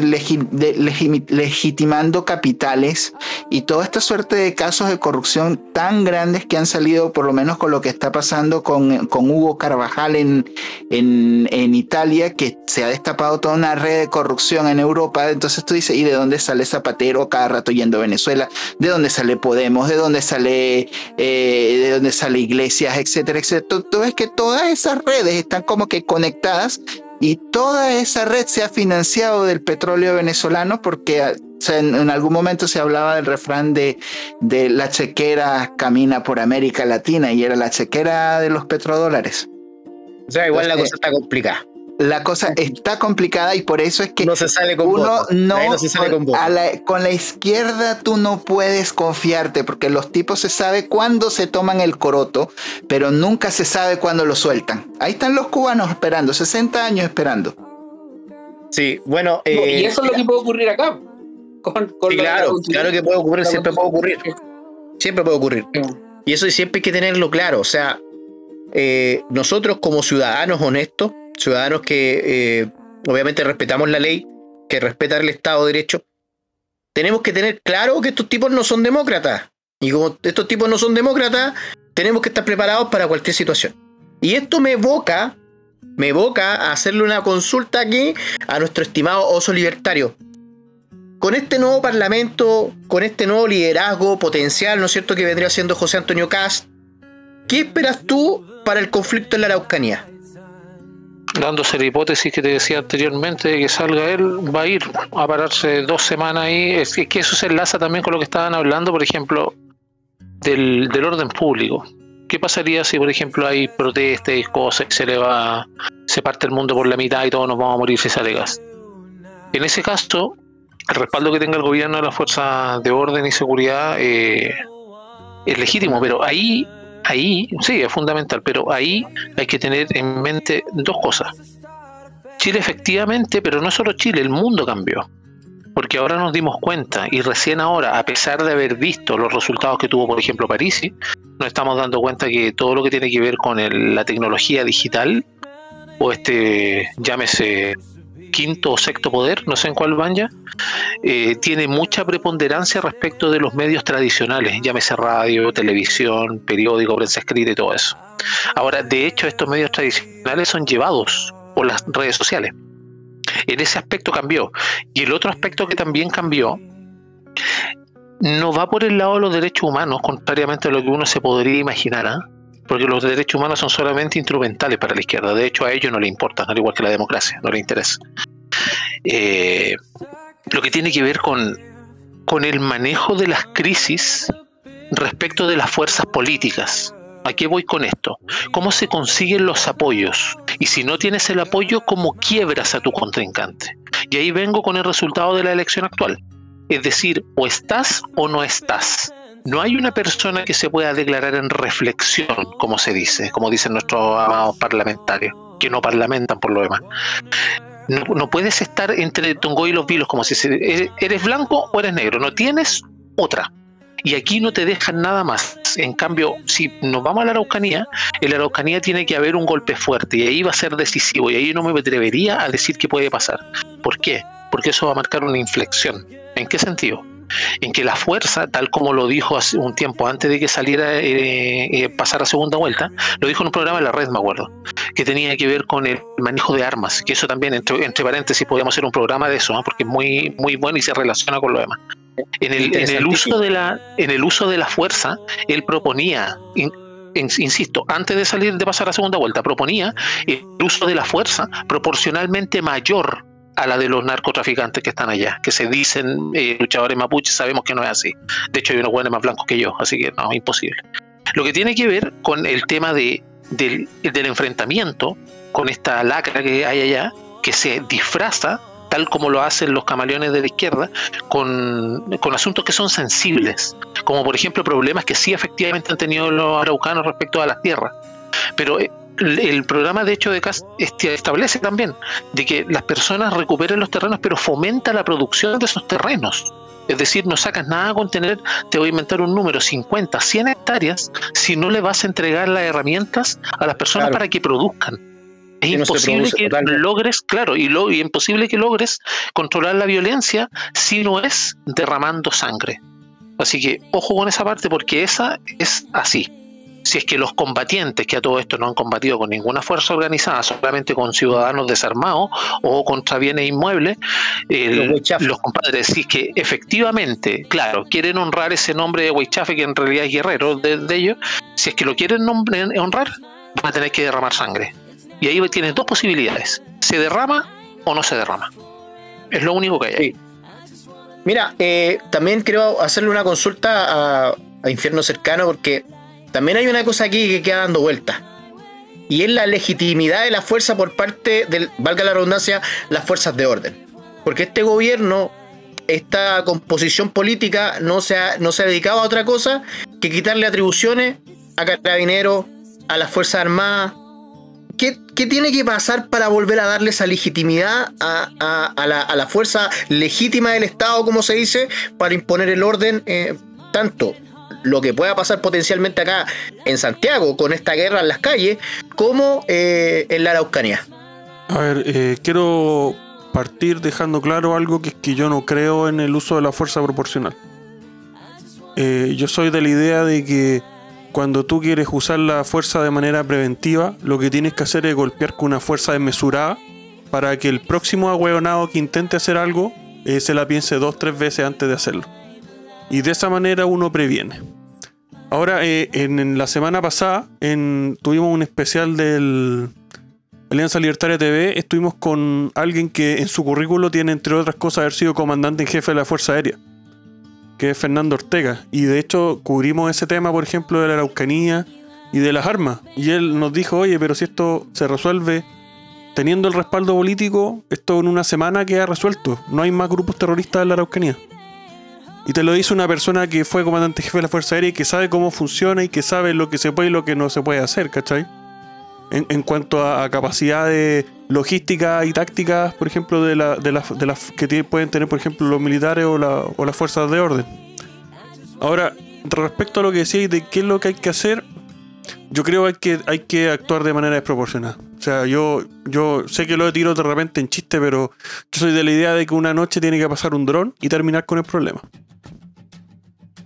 legitimando capitales y toda esta suerte de casos de corrupción tan grandes que han salido, por lo menos con lo que está pasando con, con Hugo Carvajal en, en, en Italia, que se ha destapado toda una red de corrupción en Europa. Entonces tú dices, ¿y de dónde sale Zapatero cada rato a Venezuela? ¿De dónde sale Podemos? ¿De dónde sale, eh, de dónde sale Iglesias, etcétera, etcétera? Que todas esas redes están como que conectadas y toda esa red se ha financiado del petróleo venezolano porque ah, o sea, en, en algún momento se hablaba del refrán de, de la chequera camina por América Latina y era la chequera de los petrodólares. O sea, igual la cosa está complicada. La cosa está complicada y por eso es que No se sale con uno no, se sale con a la, con la izquierda tú no puedes confiarte porque los tipos se sabe cuándo se toman el coroto, pero nunca se sabe cuándo lo sueltan. Ahí están los cubanos esperando, 60 años esperando. Sí, bueno. No, eh, y eso es lo que puede ocurrir acá. Con, claro, claro que puede ocurrir, siempre puede ocurrir. Siempre puede ocurrir. Y eso siempre hay que tenerlo claro. O sea, eh, nosotros como ciudadanos honestos, ciudadanos que eh, obviamente respetamos la ley, que respetan el Estado de Derecho, tenemos que tener claro que estos tipos no son demócratas. Y como estos tipos no son demócratas, tenemos que estar preparados para cualquier situación. Y esto me evoca, me evoca a hacerle una consulta aquí a nuestro estimado oso libertario. Con este nuevo parlamento, con este nuevo liderazgo potencial, ¿no es cierto?, que vendría siendo José Antonio Cast, ¿qué esperas tú para el conflicto en la Araucanía? Dándose la hipótesis que te decía anteriormente de que salga él, va a ir a pararse dos semanas ahí. Es que, eso se enlaza también con lo que estaban hablando, por ejemplo, del, del orden público. ¿Qué pasaría si, por ejemplo, hay protestas y cosas y se le va, se parte el mundo por la mitad y todos nos vamos a morir si sale gas? En ese caso, el respaldo que tenga el gobierno de las fuerzas de orden y seguridad eh, es legítimo, pero ahí ahí, sí, es fundamental, pero ahí hay que tener en mente dos cosas. Chile efectivamente, pero no solo Chile, el mundo cambió. Porque ahora nos dimos cuenta, y recién ahora, a pesar de haber visto los resultados que tuvo, por ejemplo, París, nos estamos dando cuenta que todo lo que tiene que ver con la tecnología digital, o este, llámese quinto o sexto poder, no sé en cuál van ya, eh, tiene mucha preponderancia respecto de los medios tradicionales, llámese radio, televisión, periódico, prensa escrita y todo eso. Ahora, de hecho, estos medios tradicionales son llevados por las redes sociales. En ese aspecto cambió. Y el otro aspecto que también cambió no va por el lado de los derechos humanos, contrariamente a lo que uno se podría imaginar, ¿ah? Porque los derechos humanos son solamente instrumentales para la izquierda. De hecho, a ellos no le importa, al igual que la democracia, no le interesa. Eh, lo que tiene que ver con, con el manejo de las crisis respecto de las fuerzas políticas. ¿A qué voy con esto? ¿Cómo se consiguen los apoyos? Y si no tienes el apoyo, ¿cómo quiebras a tu contrincante? Y ahí vengo con el resultado de la elección actual. Es decir, o estás o no estás no hay una persona que se pueda declarar en reflexión, como se dice, como dicen nuestros amados parlamentarios, que no parlamentan por lo demás. No, puedes estar entre Tongo y los vilos, como si eres blanco o eres negro, no tienes otra. Y aquí no te dejan nada más. En cambio, si nos vamos a la Araucanía, en la Araucanía tiene que haber un golpe fuerte y ahí va a ser decisivo y ahí no me atrevería a decir qué puede pasar. ¿Por qué? Porque eso va a marcar una inflexión. ¿En qué sentido? En que la fuerza, tal como lo dijo hace un tiempo antes de que saliera eh, eh, pasar a segunda vuelta, lo dijo en un programa de la red, me acuerdo, que tenía que ver con el manejo de armas, que eso también, entre, paréntesis, podíamos hacer un programa de eso, porque es muy, muy bueno y se relaciona con lo demás. En el, en el uso de la, en el uso de la fuerza, él proponía, insisto, antes de salir de pasar a segunda vuelta, proponía el uso de la fuerza proporcionalmente mayor a la de los narcotraficantes que están allá, que se dicen eh, luchadores mapuches, sabemos que no es así. De hecho, hay unos buenos más blancos que yo, así que no, imposible. Lo que tiene que ver con el tema de, del, enfrentamiento, con esta lacra que hay allá, que se disfraza, tal como lo hacen los camaleones de la izquierda, con, con asuntos que son sensibles, como por ejemplo problemas que sí efectivamente han tenido los araucanos respecto a las tierras. Pero eh, el programa de hecho de CAS este, establece también de que las personas recuperen los terrenos, pero fomenta la producción de esos terrenos. Es decir, no sacas nada con tener, te voy a inventar un número, 50, 100 hectáreas, si no le vas a entregar las herramientas a las personas para que produzcan. Es imposible que logres, claro, y, lo, y imposible que logres controlar la violencia si no es derramando sangre. Así que ojo con esa parte porque esa es así si es que los combatientes, que a todo esto no han combatido con ninguna fuerza organizada, solamente con ciudadanos desarmados o contra bienes inmuebles, los, compadres, si es que efectivamente, claro, quieren honrar ese nombre de Weichafe, que en realidad es guerrero de, ellos, si es que lo quieren honrar, van a tener que derramar sangre. Y ahí tienes dos posibilidades, se derrama o no se derrama. Es lo único que hay. Ahí. Mira, eh, también quiero hacerle una consulta a, a Infierno Cercano porque también hay una cosa aquí que queda dando vuelta. Y es la legitimidad de la fuerza por parte del, valga la redundancia, las fuerzas de orden. Porque este gobierno, esta composición política, no se ha, no se ha dedicado a otra cosa que quitarle atribuciones a carabineros, a las Fuerzas Armadas. ¿Qué, tiene que pasar para volver a darle esa legitimidad a, la, fuerza legítima del Estado, como se dice, para imponer el orden eh, tanto lo que pueda pasar potencialmente acá en Santiago con esta guerra en las calles, como eh, en la Araucanía. A ver, eh, quiero partir dejando claro algo que es que yo no creo en el uso de la fuerza proporcional. Eh, yo soy de la idea de que cuando tú quieres usar la fuerza de manera preventiva, lo que tienes que hacer es golpear con una fuerza desmesurada para que el próximo agüeonado que intente hacer algo eh, se la piense dos, tres veces antes de hacerlo. Y de esa manera uno previene. Ahora, eh, en, en la semana pasada en- tuvimos un especial del Alianza Libertaria TV. Estuvimos con alguien que en su currículo tiene, entre otras cosas, haber sido comandante en jefe de la Fuerza Aérea, que es Fernando Ortega. Y de hecho, cubrimos ese tema, por ejemplo, de la Araucanía y de las armas. Y él nos dijo, oye, pero si esto se resuelve teniendo el respaldo político, esto en una semana queda resuelto. No hay más grupos terroristas en la Araucanía. Y te lo dice una persona que fue comandante jefe de la Fuerza Aérea y que sabe cómo funciona y que sabe lo que se puede y lo que no se puede hacer, ¿cachai? En, cuanto a, a capacidad de logística y tácticas, por ejemplo, de, la- de las que pueden tener, por ejemplo, los militares o, la- o las fuerzas de orden. Ahora, respecto a lo que decíais de qué es lo que hay que hacer, yo creo que hay que, hay que actuar de manera desproporcionada. O sea, yo, yo sé que lo he tirado de repente en chiste, pero yo soy de la idea de que una noche tiene que pasar un dron y terminar con el problema.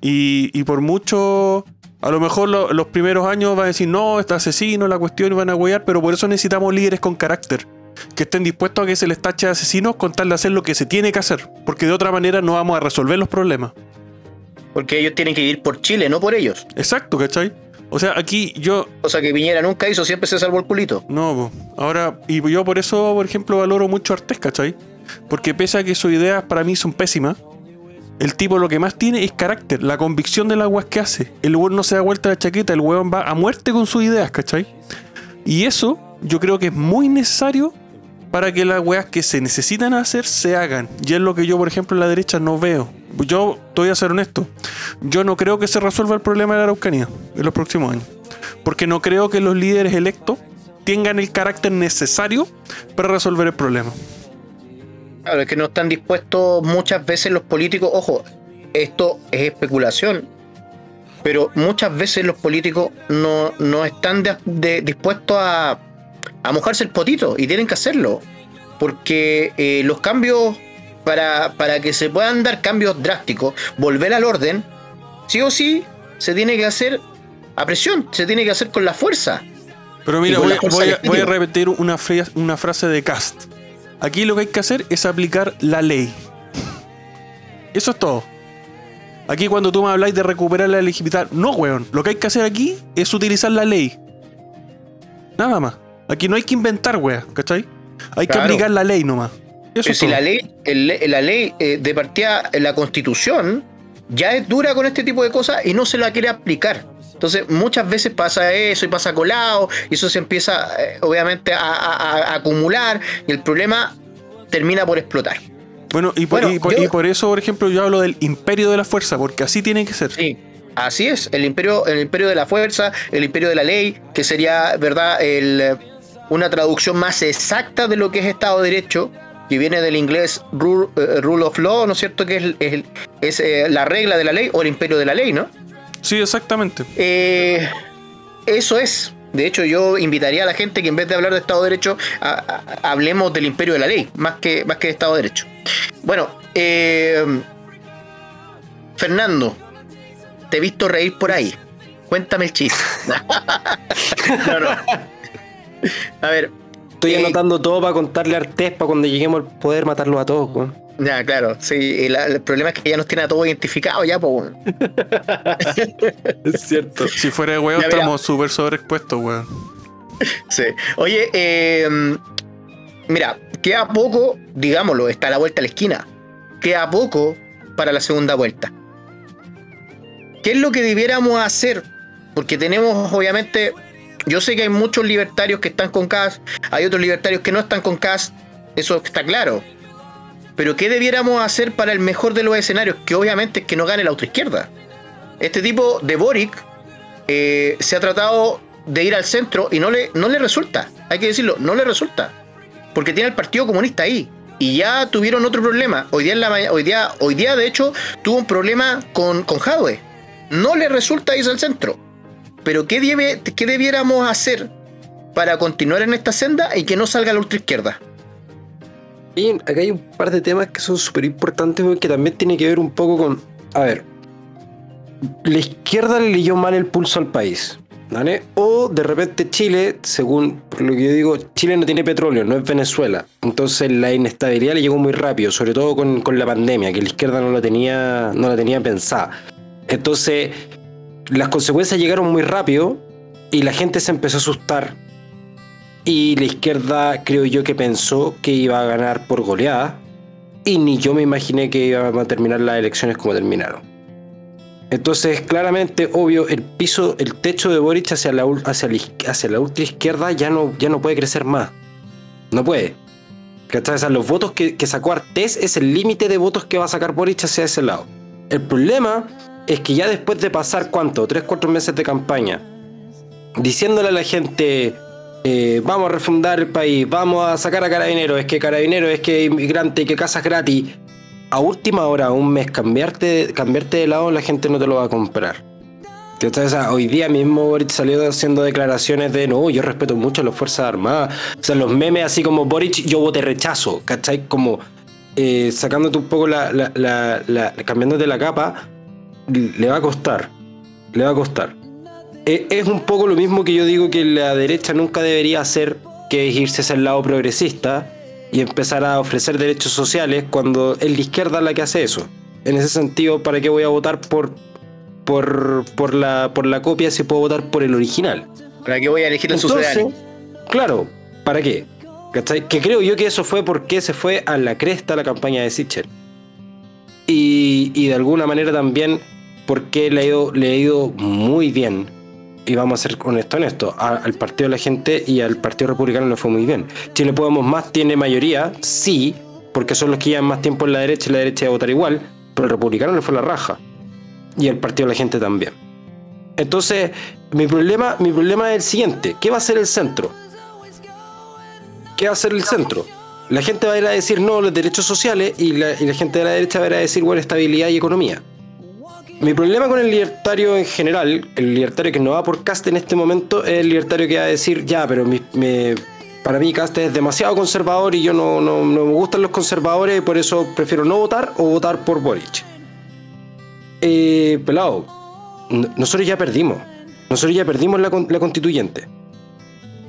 Y, y por mucho, a lo mejor lo- los primeros años van a decir, no, está asesino, la cuestión y van a huear, pero por eso necesitamos líderes con carácter. Que estén dispuestos a que se les tache de asesinos con tal de hacer lo que se tiene que hacer. Porque de otra manera no vamos a resolver los problemas. Porque ellos tienen que ir por Chile, no por ellos. Exacto, ¿cachai? O sea, aquí yo, Cosa que Piñera nunca hizo, siempre se salvó el culito. No, po. ahora, y yo por eso, por ejemplo, valoro mucho a Artés, ¿cachai? Porque pese a que sus ideas para mí son pésimas, el tipo lo que más tiene es carácter, la convicción de las weas que hace. El weón no se da vuelta la chaqueta, el weón va a muerte con sus ideas, ¿cachai? Y eso yo creo que es muy necesario para que las weas que se necesitan hacer se hagan. Y es lo que yo, por ejemplo, en la derecha no veo. Yo te voy a ser honesto. Yo no creo que se resuelva el problema de la Araucanía en los próximos años. Porque no creo que los líderes electos tengan el carácter necesario para resolver el problema. Claro, es que no están dispuestos muchas veces los políticos. Ojo, esto es especulación. Pero muchas veces los políticos no, no están dispuestos a, a mojarse el potito y tienen que hacerlo. Porque eh, los cambios, para, para que se puedan dar cambios drásticos, volver al orden, sí o sí se tiene que hacer a presión, se tiene que hacer con la fuerza. Pero mira, voy, la fuerza voy a, legítima. voy a repetir una, fra- una frase de Cast. Aquí lo que hay que hacer es aplicar la ley. Eso es todo. Aquí cuando tú me habláis de recuperar la legitimidad, no, weón. Lo que hay que hacer aquí es utilizar la ley. Nada más. Aquí no hay que inventar, weón, ¿cachai? Hay que aplicar la ley nomás. Eso es si la ley, el- la ley eh, de partida, eh, la constitución, ya es dura con este tipo de cosas y no se la quiere aplicar. Entonces, muchas veces pasa eso y pasa colado, y eso se empieza, eh, obviamente, a, a- a acumular, y el problema termina por explotar. Bueno, y por, Bueno, y por- yo- y por eso, por ejemplo, yo hablo del imperio de la fuerza, porque así tiene que ser. Sí. Así es, el imperio, el imperio de la fuerza, el imperio de la ley, que sería, ¿verdad?, el, una traducción más exacta de lo que es Estado de Derecho, que viene del inglés rule, eh, rule of law, ¿no es cierto?, que es, el- es es, eh, la regla de la ley o el imperio de la ley, ¿no? Sí, exactamente. Eh, eso es. De hecho, yo invitaría a la gente que en vez de hablar de Estado de Derecho, a- a- hablemos del imperio de la ley, más que, más que de Estado de Derecho. Bueno, eh, Fernando, te he visto reír por ahí. Cuéntame el chiste. no, no. A ver, Estoy Eh, anotando todo para contarle a Artés para cuando lleguemos al poder matarlos a todos, weón. ya, claro. Sí, el, el problema es que ya nos tiene a todos identificados ya, pues. bueno. Es cierto. Si fuera de weón, estamos súper sobreexpuestos, weón. Sí. Oye, eh, mira, queda poco, digámoslo, está a la vuelta a la esquina. Queda poco para la segunda vuelta. ¿Qué es lo que debiéramos hacer? Porque tenemos, obviamente, yo sé que hay muchos libertarios que están con CAS, hay otros libertarios que no están con CAS, eso está claro. Pero ¿qué debiéramos hacer para el mejor de los escenarios? Que obviamente es que no gane la otra izquierda. Este tipo de Boric eh, se ha tratado de ir al centro y no le, no le resulta. Hay que decirlo, no le resulta. Porque tiene el Partido Comunista ahí. Y ya tuvieron otro problema. Hoy día, en la hoy día, hoy día de hecho, tuvo un problema con, con Jadwe. No le resulta irse al centro. Pero ¿qué, debe, ¿qué debiéramos hacer para continuar en esta senda y que no salga la ultraizquierda? Y acá hay un par de temas que son súper importantes, que también tiene que ver un poco con. A ver. La izquierda le leyó mal el pulso al país. ¿Vale? O de repente Chile, según lo que yo digo, Chile no tiene petróleo, no es Venezuela. Entonces la inestabilidad le llegó muy rápido, sobre todo con, con la pandemia, que la izquierda no la tenía, no la tenía pensada. Entonces, las consecuencias llegaron muy rápido y la gente se empezó a asustar. Y la izquierda creo yo que pensó que iba a ganar por goleada. Y ni yo me imaginé que iban a terminar las elecciones como terminaron. Entonces, claramente, obvio, el piso, el techo de Boric hacia la, hacia la, hacia la ultra izquierda ya no, ya no puede crecer más. No puede. O sea, los votos que, que sacó Artés es el límite de votos que va a sacar Boric hacia ese lado. El problema es que ya después de pasar, ¿cuánto? Tres, cuatro meses de campaña, diciéndole a la gente, eh, vamos a refundar el país, vamos a sacar a Carabineros, es que Carabineros, es que inmigrante, que casas gratis. A última hora, un mes, cambiarte, cambiarte de lado, la gente no te lo va a comprar. Sea, hoy día mismo Boric salió haciendo declaraciones de no, yo respeto mucho a las Fuerzas Armadas. O sea, los memes así como Boric, yo voté rechazo, ¿cachai? Como eh, sacándote un poco la, la- cambiándote la capa, le va a costar. Le va a costar. Eh, es un poco lo mismo que yo digo que la derecha nunca debería hacer, que es irse hacia el lado progresista y empezar a ofrecer derechos sociales cuando es la izquierda la que hace eso. En ese sentido, ¿para qué voy a votar por, por, por, la, por la copia si puedo votar por el original? ¿Para qué voy a elegir el sucedáneo? claro, ¿para qué? ¿Cachai? Que creo yo que eso fue porque se fue a la cresta la campaña de Sichel. Y, y de alguna manera también porque le ha ido, le ido muy bien. Y vamos a ser honestos en esto. al Partido de la Gente y al Partido Republicano le fue muy bien. Chile Podemos Más tiene mayoría, sí, porque son los que llevan más tiempo en la derecha y la derecha va a votar igual, pero al Republicano le fue la raja. Y al Partido de la Gente también. Entonces, mi problema, mi problema es el siguiente. ¿Qué va a hacer el centro? ¿Qué va a hacer el centro? La gente va a ir a decir no los derechos sociales y la, y la gente de la derecha va a ir a decir bueno, estabilidad y economía. Mi problema con el libertario en general, el libertario que no va por Cast en este momento, es el libertario que va a decir ya, pero mi- para mí Cast es demasiado conservador y yo no, me gustan los conservadores y por eso prefiero no votar o votar por Boric. Eh, pelado, nosotros ya perdimos. Nosotros ya perdimos la, la constituyente.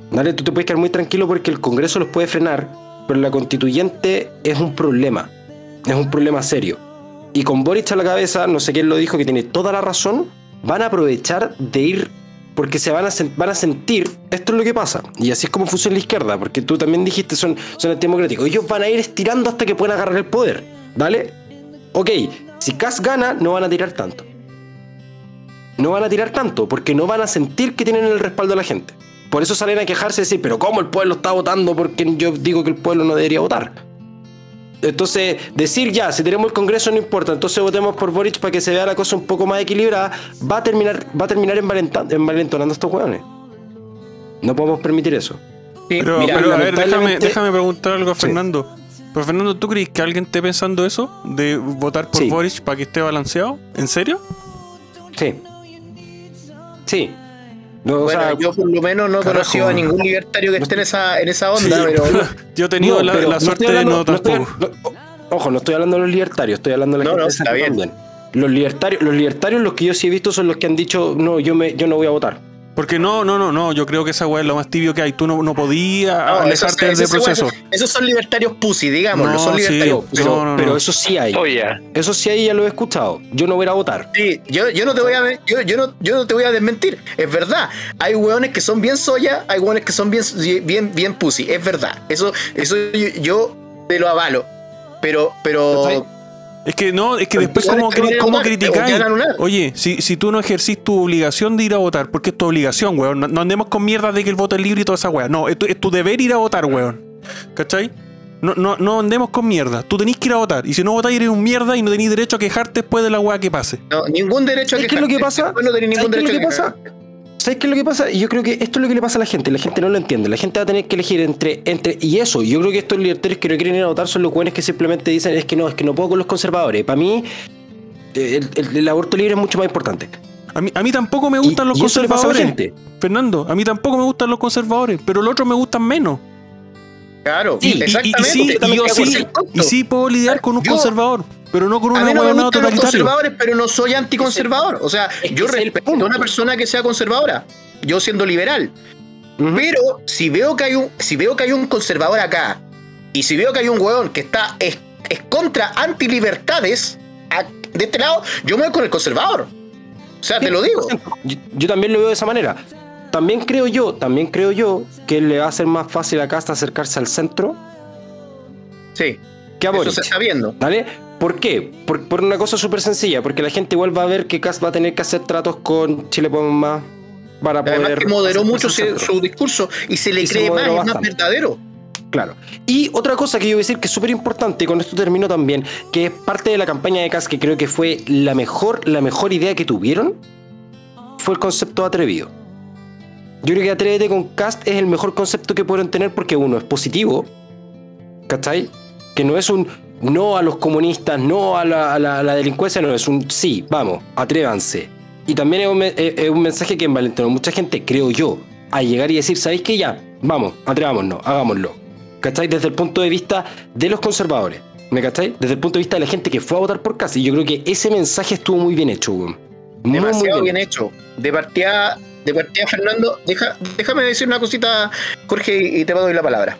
¿Vale? Tú te puedes quedar muy tranquilo porque el Congreso los puede frenar, pero la constituyente es un problema. Es un problema serio. Y con Boric a la cabeza, no sé quién lo dijo, que tiene toda la razón, van a aprovechar de ir porque se van a, sentir, esto es lo que pasa, y así es como funciona la izquierda, porque tú también dijiste son, son antidemocráticos, ellos van a ir estirando hasta que puedan agarrar el poder, ¿vale? Ok, si Kass gana, no van a tirar tanto. No van a tirar tanto, porque no van a sentir que tienen el respaldo de la gente. Por eso salen a quejarse y decir, pero ¿cómo el pueblo está votando? Porque yo digo que el pueblo no debería votar. Entonces, decir ya, si tenemos el Congreso no importa, entonces votemos por Boric para que se vea la cosa un poco más equilibrada, va a terminar, va a terminar envalentonando a estos hueones. No podemos permitir eso. Sí, Pero, mira, pero a ver, déjame, déjame preguntar algo a Sí. Fernando. Pero Fernando, ¿tú crees que alguien esté pensando eso? ¿De votar por Sí. Boric para que esté balanceado? ¿En serio? Sí. Sí. No, o bueno, sea, yo por lo menos no he conocido a ningún libertario que esté en esa, en esa onda, Sí. pero Yo he tenido no, la, la no suerte estoy de hablando- no no estoy- tampoco. no- o- ojo, no estoy hablando de los libertarios, estoy hablando de la No, gente no, de está bien. también. Los libertarios, los libertarios, los que yo sí he visto son los que han dicho, no, yo me, yo no voy a votar. Porque no, no, no, no. Yo creo que esa weá es lo más tibio que hay. Tú no, no podías No, alejarte del proceso. Esos son libertarios pussy, digámoslo, No, son sí. libertarios. Pero, No, no, no. pero eso sí hay. Oye, Eso sí hay, ya lo he escuchado. Yo no voy a votar. Sí, yo, yo no te voy a yo, yo no, yo no te voy a desmentir, es verdad. Hay hueones que son bien soya, hay hueones que son bien bien bien pussy, es verdad. Eso eso yo, yo te lo avalo. Pero pero Es que no, es que Pero después no cri- cómo te criticáis. Oye, si, si tú no ejercís tu obligación de ir a votar, porque es tu obligación, weón. No, no andemos con mierda de que el voto es libre y toda esa weá. No, es tu, es tu deber ir a votar, weón. ¿Cachai? No, no, no andemos con mierda. Tú tenés que ir a votar. Y si no votáis, eres un mierda y no tenés derecho a quejarte después de la weá que pase. no, ningún derecho a ¿Sabes qué es lo que quejarte. pasa? No tenés ningún ¿Sabes qué es derecho lo a que quejarte. ¿Sabes qué es lo que pasa? Yo creo que esto es lo que le pasa a la gente. La gente no lo entiende. La gente va a tener que elegir entre. entre y eso, yo creo que estos libertarios que no quieren ir a votar son los buenos que simplemente dicen es que no, es que no puedo con los conservadores. Para mí, el, el- el aborto libre es mucho más importante. A mí, a mí tampoco me Y- gustan los y a conservadores. Fernando, a mí tampoco me gustan los conservadores, pero los otros me gustan menos. Claro, Y, y- y- y exactamente. sí, y yo sí, y sí puedo lidiar con un Yo- conservador, pero no con A un mí no me gustan los totalitario. conservadores, pero no soy anticonservador. O sea, es yo respeto a una persona que sea conservadora. Yo siendo liberal. Pero si veo que hay un, si veo que hay un conservador acá, y si veo que hay un hueón que está es, es contra antilibertades a- de este lado, yo me voy con el conservador. O sea, te lo digo. Yo, yo también lo veo de esa manera. También creo yo, también creo yo que le va a ser más fácil a Casta acercarse al centro Sí, que a eso Boric. se está viendo. ¿Vale? ¿Por qué? Por, por una cosa súper sencilla, porque la gente igual va a ver que Cast va a tener que hacer tratos con Chile Más para poder... Que moderó mucho su discurso y se le Y se cree más, es verdadero. Claro. Y otra cosa que yo voy a decir que es súper importante, con esto termino también, que es parte de la campaña de Cast que creo que fue la mejor, la mejor idea que tuvieron, fue el concepto atrevido. Yo creo que Atrévete con Cast es el mejor concepto que pueden tener porque uno es positivo, ¿cachai? Que no es un no a los comunistas, no a la, a la- a la delincuencia, no, es un sí, vamos, atrévanse. Y también es un, es- mensaje que envalentonó mucha gente, creo yo, a llegar y decir, ¿sabéis qué? Ya, vamos, atrevámonos, hagámoslo. ¿Cachai? Desde el punto de vista de los conservadores. ¿Me cachai? Desde el punto de vista de la gente que fue a votar por Cast. Y yo creo que ese mensaje estuvo muy bien hecho, weón. Muy Demasiado bien. bien hecho. De partida, de partida Fernando, deja, déjame decir una cosita, Jorge, y te doy la palabra.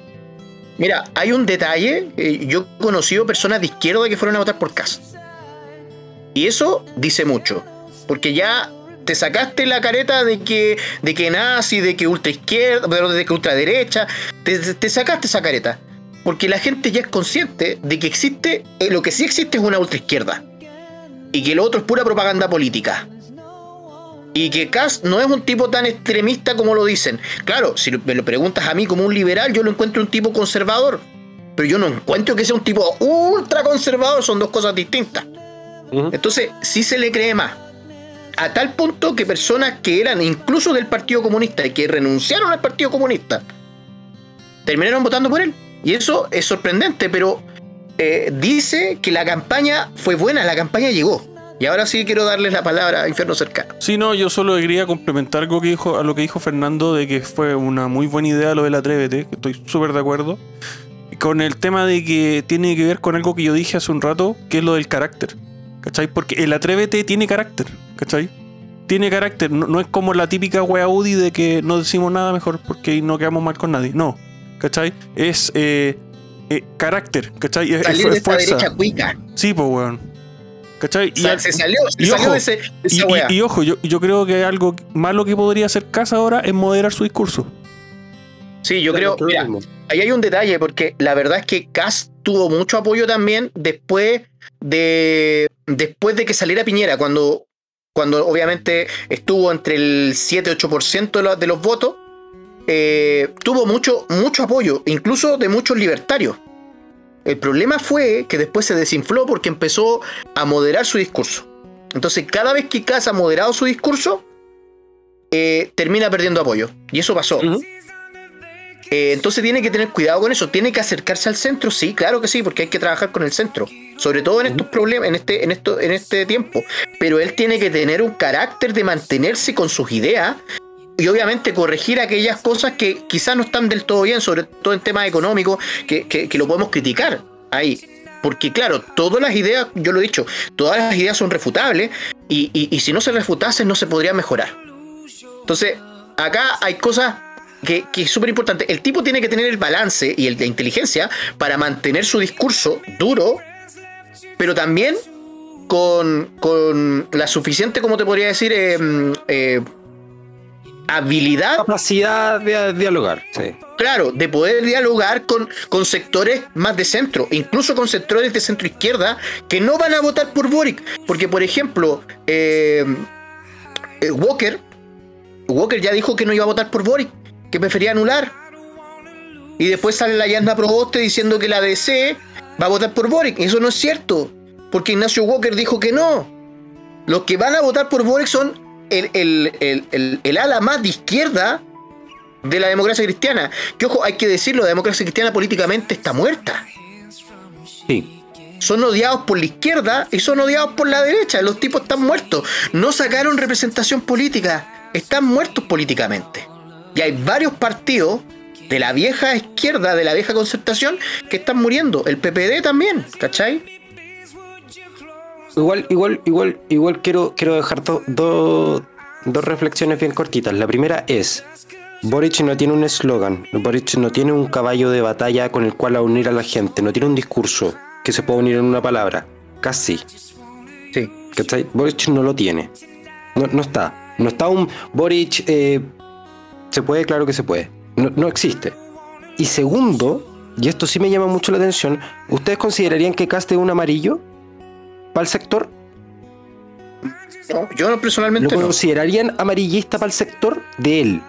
Mira, hay un detalle. eh, yo he conocido personas de izquierda que fueron a votar por Cas. Y eso dice mucho. Porque ya te sacaste la careta de que, de que nazi, de que ultra izquierda, de que ultraderecha. Te, te sacaste esa careta. Porque la gente ya es consciente de que existe, eh, lo que sí existe es una ultra izquierda. Y que lo otro es pura propaganda política. Y que Kass no es un tipo tan extremista como lo dicen. Claro, si me lo preguntas a mí como un liberal, yo lo encuentro un tipo conservador. Pero yo no encuentro que sea un tipo ultra conservador, son dos cosas distintas. Entonces, sí se le cree más. A tal punto que personas que eran incluso del Partido Comunista y que renunciaron al Partido Comunista, terminaron votando por él. Y eso es sorprendente, pero eh, dice que la campaña fue buena, la campaña llegó. Y ahora sí quiero darles la palabra a Infierno Cercano. Sí, no, yo solo quería complementar algo que dijo, a lo que dijo Fernando de que fue una muy buena idea lo del Atrévete, que estoy súper de acuerdo. Con el tema de que tiene que ver con algo que yo dije hace un rato, que es lo del carácter. ¿Cachai? Porque el Atrévete tiene carácter, ¿cachai? Tiene carácter, no, no es como la típica wea UDI de que no decimos nada mejor porque no quedamos mal con nadie. No, ¿cachai? Es eh, eh, carácter, ¿cachai? Es, Salir es de esta fuerza. derecha cuica. Sí, pues weón. ¿Cachai? O sea, al- se salió, se y salió ojo, de, ese, de y, esa y- wea. y ojo, yo, yo creo que algo malo que podría hacer Casa ahora es moderar su discurso. Sí, yo creo, Creo mira, ahí hay un detalle, porque la verdad es que Kass tuvo mucho apoyo también después de después de que saliera Piñera, cuando, cuando obviamente estuvo entre el 7-8% de, los- de los votos, eh, tuvo mucho, mucho apoyo, incluso de muchos libertarios. El problema fue que después se desinfló porque empezó a moderar su discurso. Entonces, cada vez que Kass ha moderado su discurso, eh, termina perdiendo apoyo. Y eso pasó. Eh, entonces tiene que tener cuidado con eso. Tiene que acercarse al centro, sí, claro que sí, porque hay que trabajar con el centro. Sobre todo en estos problemas, en este, en esto, en este tiempo. Pero él tiene que tener un carácter de mantenerse con sus ideas y obviamente corregir aquellas cosas que quizás no están del todo bien, sobre todo en temas económicos, que, que- lo podemos criticar ahí. Porque claro, todas las ideas, yo lo he dicho, todas las ideas son refutables y, y- si no se refutasen no se podría mejorar. Entonces, acá hay cosas que, que es súper importante. El tipo tiene que tener el balance y el de inteligencia para mantener su discurso duro, pero también con, con la suficiente, como te podría decir, eh, eh, habilidad, Capacidad de dialogar, sí. claro, de poder dialogar con, con sectores más de centro, incluso con sectores de centro izquierda que no van a votar por Boric. Porque, por ejemplo, eh, eh, Walker, Walker ya dijo que no iba a votar por Boric, que prefería anular. Y después sale la Yasna Proboste diciendo que la DC va a votar por Boric. Y eso no es cierto, porque Ignacio Walker dijo que no. Los que van a votar por Boric son el, el- el- el- ala más de izquierda de la democracia cristiana. Que ojo, hay que decirlo, la democracia cristiana políticamente está muerta. Sí. Son odiados por la izquierda y son odiados por la derecha. Los tipos están muertos. No sacaron representación política. Están muertos políticamente. Y hay varios partidos de la vieja izquierda, de la vieja concertación, que están muriendo. El PPD también, ¿cachai? Igual, igual, igual, igual quiero, quiero dejar do- do- dos reflexiones bien cortitas. La primera es, Boric no tiene un eslogan, Boric no tiene un caballo de batalla con el cual unir a la gente, no tiene un discurso que se pueda unir en una palabra. Casi. Sí. ¿Cachai? Boric no lo tiene. No, no está. No está un Boric. eh, se puede, claro que se puede. No, no existe. Y segundo, y esto sí me llama mucho la atención, ¿ustedes considerarían que Cast es un amarillo? ¿Para el sector? No, yo no, ¿Lo personalmente no. considerarían amarillista para el sector de él?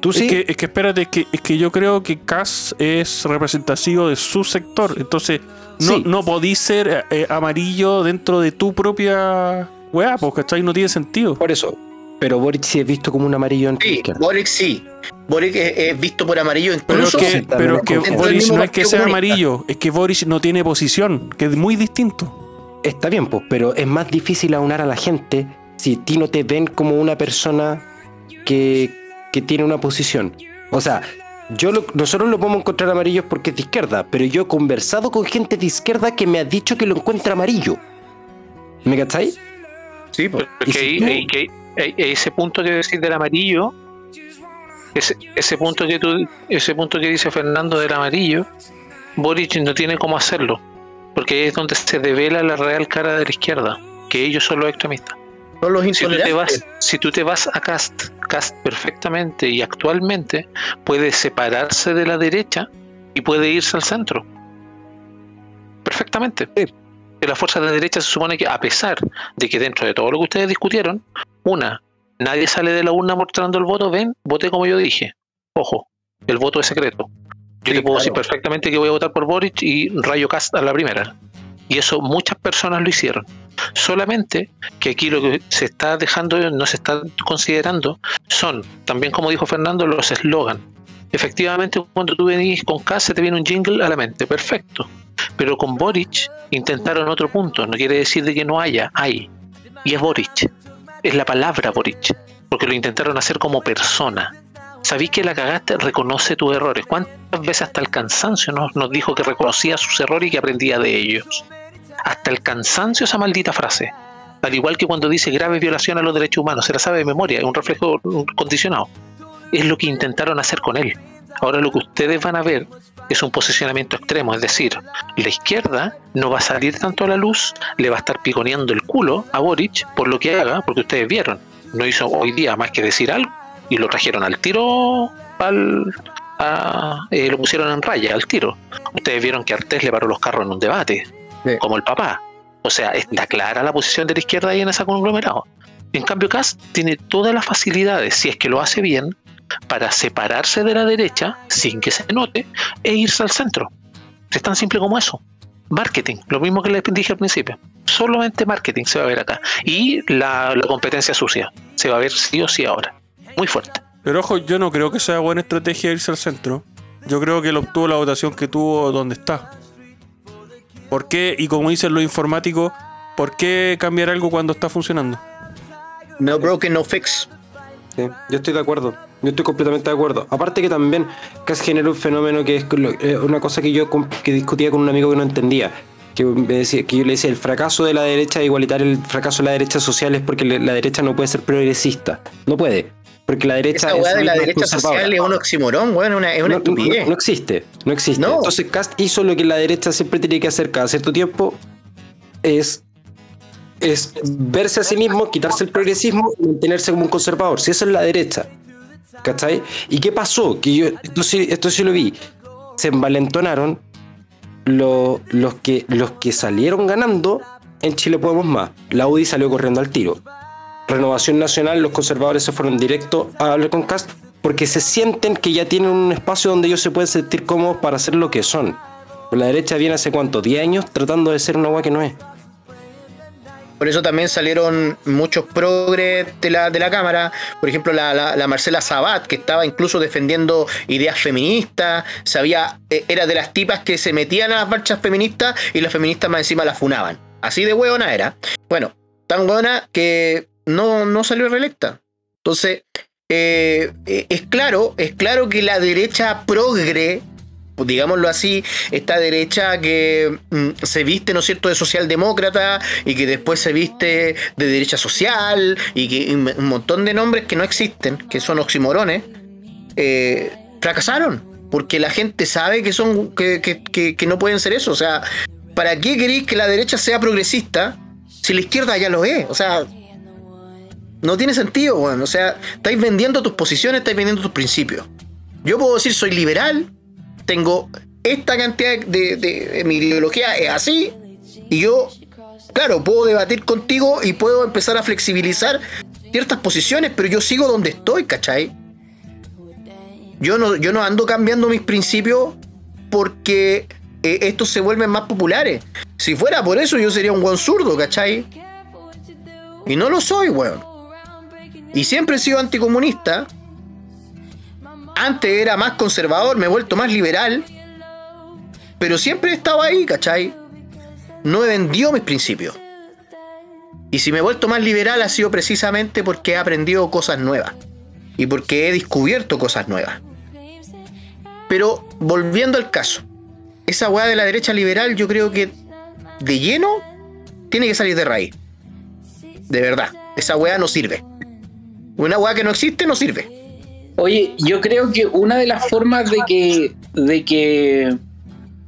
¿Tú sí? Es, que, es que espérate, es que, es que yo creo que Cass es representativo de su sector. Entonces, no, Sí. no podís ser eh, amarillo dentro de tu propia weá, pues, ¿cachai? No tiene sentido. Por eso. Pero Boric sí es visto como un amarillo en Sí. Boric sí. Boric es, es visto por amarillo Pero es incluso. que, sí, pero que mismo no es que sea Comunista. amarillo, es que Boris no tiene posición, que es muy distinto. Está bien, pues, pero es más difícil aunar a la gente si a ti no te ven como una persona que, que tiene una posición. O sea, yo lo- nosotros lo podemos encontrar amarillo porque es de izquierda, pero yo he conversado con gente de izquierda que me ha dicho que lo encuentra amarillo. ¿Me cacháis? Sí, pues. Pero Y que si ahí- tú- ahí- que ahí- ese punto que decís del amarillo, ese, ese punto que tú, ese punto que dice Fernando del amarillo, Boric no tiene cómo hacerlo, porque ahí es donde se devela la real cara de la izquierda, que ellos son los extremistas. Son los Si tú te vas, si tú te vas a Cast, Cast perfectamente y actualmente puede separarse de la derecha y puede irse al centro. Perfectamente. Sí. Que la fuerza de derecha se supone que a pesar de que dentro de todo lo que ustedes discutieron, una, nadie sale de la urna mostrando el voto, ven, voté como yo dije. Ojo, el voto es secreto. Yo Sí, te puedo decir perfectamente que voy a votar por Boric y rayo Cast a la primera. Y eso muchas personas lo hicieron. Solamente que aquí lo que se está dejando, no se está considerando, son, también como dijo Fernando, los eslogan. Efectivamente, cuando tú venís con K, se te viene un jingle a la mente, perfecto. Pero con Boric intentaron otro punto, no quiere decir de que no haya, hay. Y es Boric, es la palabra Boric, porque lo intentaron hacer como persona. Sabéis que la cagaste, reconoce tus errores. ¿Cuántas veces hasta el cansancio nos, dijo que reconocía sus errores y que aprendía de ellos? Hasta el cansancio esa maldita frase. Al igual que cuando dice grave violación a los derechos humanos, se la sabe de memoria, es un reflejo condicionado. Es lo que intentaron hacer con él. Ahora lo que ustedes van a ver es un posicionamiento extremo, es decir, la izquierda no va a salir tanto a la luz, le va a estar piconeando el culo a Boric por lo que haga, porque ustedes vieron, no hizo hoy día más que decir algo y lo trajeron al tiro, al, a- eh, lo pusieron en raya al tiro. Ustedes vieron que Artés le paró los carros en un debate, Sí. como el papá. O sea, está clara la posición de la izquierda ahí en ese conglomerado. En cambio, Kass tiene todas las facilidades, si es que lo hace bien, para separarse de la derecha sin que se note e irse al centro. Es tan simple como eso. Marketing, lo mismo que les dije al principio. Solamente marketing se va a ver acá. Y la, la competencia sucia se va a ver sí o sí ahora. Muy fuerte. Pero ojo, yo no creo que sea buena estrategia irse al centro. Yo creo que él obtuvo la votación que tuvo donde está. ¿Por qué? Y como dicen los informáticos, ¿por qué cambiar algo cuando está funcionando? No broken, no fix. Sí, yo estoy de acuerdo. Yo estoy completamente de acuerdo. Aparte que también casi genera un fenómeno que es lo- eh, una cosa que yo que discutía con un amigo que no entendía. Que, me decía, que yo le decía, el fracaso de la derecha igualitaria, el fracaso de la derecha social es porque la derecha no puede ser progresista. No puede. Porque la derecha... Esa weá de la derecha social es un oximorón, weón, una- es una No, no, estupidez. no existe, no existe. No. Entonces Cast hizo lo que la derecha siempre tiene que hacer cada cierto tiempo, es, es verse a sí mismo, quitarse el progresismo y mantenerse como un conservador. Si eso es la derecha. ¿Cachai? ¿Y qué pasó? Que yo, esto sí, esto sí lo vi. Se envalentonaron lo- los, que, los que salieron ganando en Chile Podemos Más. La UDI salió corriendo al tiro. Renovación Nacional, los conservadores se fueron directo a hablar con Cast porque se sienten que ya tienen un espacio donde ellos se pueden sentir cómodos para hacer lo que son. La derecha viene hace cuánto, 10 años tratando de ser una agua que no es. Por eso también salieron muchos progres de la, de la Cámara. Por ejemplo, la, la- la Marcela Sabat, que estaba incluso defendiendo ideas feministas. Sabía, eh, era de las tipas que se metían a las marchas feministas y las feministas más encima las funaban. Así de hueona era. Bueno, tan hueona que no, no salió reelecta. Entonces, eh, eh, es claro, es claro que la derecha progre, digámoslo así, esta derecha que mm, se viste, ¿no es cierto?, de socialdemócrata y que después se viste de derecha social y que un montón de nombres que no existen, que son oximorones, eh, fracasaron. Porque la gente sabe que son que, que- que- que no pueden ser eso. O sea, ¿para qué queréis que la derecha sea progresista si la izquierda ya lo es? O sea, no tiene sentido, weón. O sea, estáis vendiendo tus posiciones, estáis vendiendo tus principios. Yo puedo decir soy liberal, tengo esta cantidad de, mi ideología es así, y yo, claro, puedo debatir contigo y puedo empezar a flexibilizar ciertas posiciones, pero yo sigo donde estoy, ¿cachai? Yo no, yo no ando cambiando mis principios porque eh, estos se vuelven más populares. Si fuera por eso, yo sería un buen zurdo, ¿cachai? Y no lo soy, weón. Y siempre he sido anticomunista. Antes era más conservador, me he vuelto más liberal. Pero siempre he estado ahí, ¿cachai? No he vendido mis principios. Y si me he vuelto más liberal ha sido precisamente porque he aprendido cosas nuevas. Y porque he descubierto cosas nuevas. Pero volviendo al caso. Esa weá de la derecha liberal yo creo que de lleno tiene que salir de raíz. De verdad. Esa weá no sirve. Una weá que no existe no sirve. Oye, yo creo que una de las formas de que, de que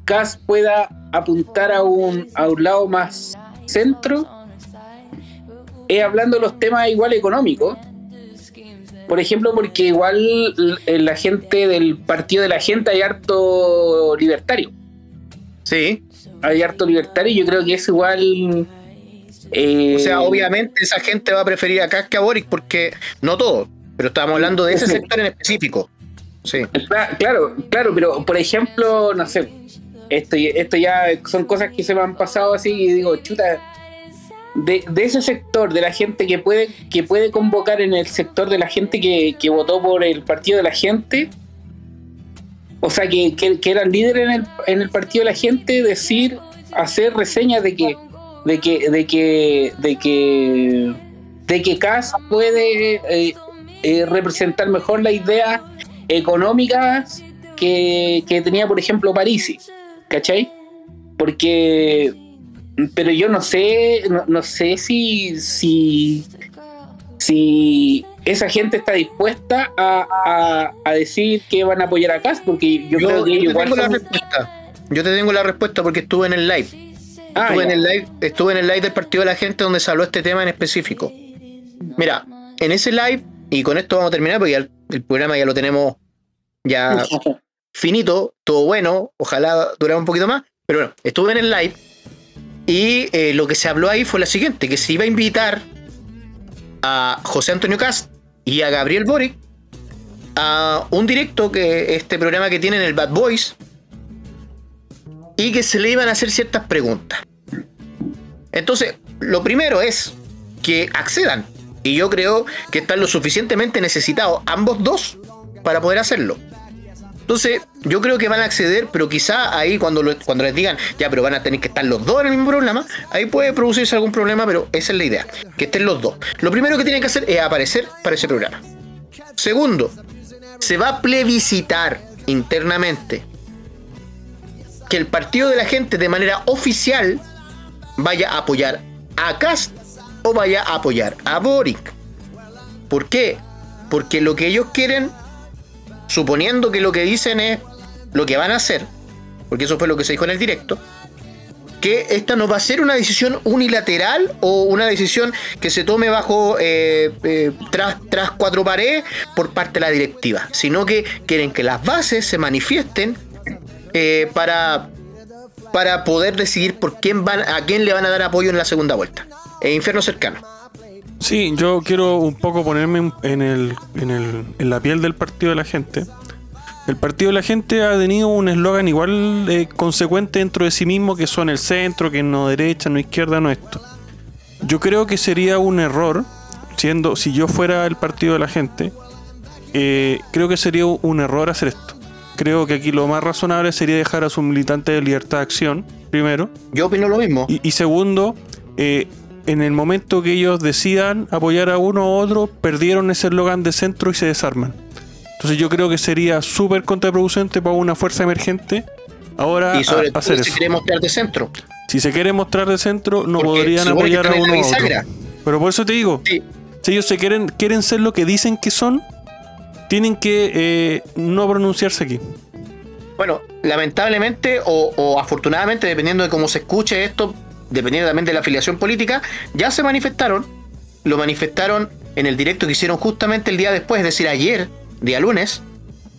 Cas pueda apuntar a un, a un lado más centro es hablando de los temas igual económicos. Por ejemplo, porque igual la gente del partido de la gente hay harto libertario. Sí. Hay harto libertario y yo creo que es igual. Eh, O sea, obviamente esa gente va a preferir a Kass que a Boric porque no todo. Pero estamos hablando de ese sector en específico. Sí. Cla- Claro, claro, pero por ejemplo, no sé, esto, esto ya son cosas que se me han pasado así y digo, chuta, de, de ese sector, de la gente que puede, que puede convocar en el sector de la gente que, que votó por el partido de la gente, o sea, que, que, que eran líderes en el, en el partido de la gente, decir, hacer reseñas de que, de que, de que, de que, de que Kass puede eh, eh, representar mejor la idea económicas que, que tenía, por ejemplo, Parisi, ¿cachai? Porque, pero yo no sé, no, no sé si, si, si esa gente está dispuesta a, a- a decir que van a apoyar a Cas, porque yo, Yo, creo que yo igual tengo la respuesta. Yo te tengo la respuesta porque estuve en el live. Ah, estuve, en el live estuve en el live del partido de la gente donde se habló este tema en específico. Mira, en ese live, y con esto vamos a terminar porque ya el, el programa ya lo tenemos ya finito, todo bueno, ojalá durara un poquito más. Pero bueno, estuve en el live y eh, lo que se habló ahí fue lo siguiente, que se iba a invitar a José Antonio Cast y a Gabriel Boric a un directo que este programa que tienen el Bad Boys y que se le iban a hacer ciertas preguntas. Entonces, lo primero es que accedan. Y yo creo que están lo suficientemente necesitados, ambos dos, para poder hacerlo. Entonces, yo creo que van a acceder, pero quizá ahí cuando, cuando les digan, ya, pero van a tener que estar los dos en el mismo programa, ahí puede producirse algún problema, pero esa es la idea, que estén los dos. Lo primero que tienen que hacer es aparecer para ese programa. Segundo, se va a plebiscitar internamente que el partido de la gente de manera oficial vaya a apoyar a Cast o vaya a apoyar a Boric. ¿Por qué? Porque lo que ellos quieren, suponiendo que lo que dicen es lo que van a hacer, porque eso fue lo que se dijo en el directo, que esta no va a ser una decisión unilateral o una decisión que se tome bajo eh, eh, tras, tras cuatro paredes por parte de la directiva, sino que quieren que las bases se manifiesten eh, para, para poder decidir por quién van, a quién le van a dar apoyo en la segunda vuelta. Eh, infierno cercano. Sí, yo quiero un poco ponerme en- el, en, el, en la piel del partido de la gente. El partido de la gente ha tenido un eslogan igual eh, consecuente dentro de sí mismo que son el centro, que no derecha, no izquierda, no esto. Yo creo que sería un error, siendo si yo fuera el partido de la gente, eh, creo que sería un error hacer esto. Creo que aquí lo más razonable sería dejar a sus militantes de libertad de acción, primero. Yo opino lo mismo. Y, y segundo, eh, en el momento que ellos decidan apoyar a uno u otro, perdieron ese eslogan de centro y se desarman. Entonces yo creo que sería súper contraproducente para una fuerza emergente ahora Y sobre a- todo hacer si eso. quiere mostrar de centro. Si se quiere mostrar de centro, no Porque podrían se apoyar a uno u otro. Pero por eso te digo, Sí. si ellos se quieren, quieren ser lo que dicen que son, tienen que eh, no pronunciarse aquí. Bueno, lamentablemente o, afortunadamente, dependiendo de cómo se escuche esto, dependiendo también de la afiliación política, ya se manifestaron. Lo manifestaron en el directo que hicieron justamente el día después, es decir, ayer, día lunes,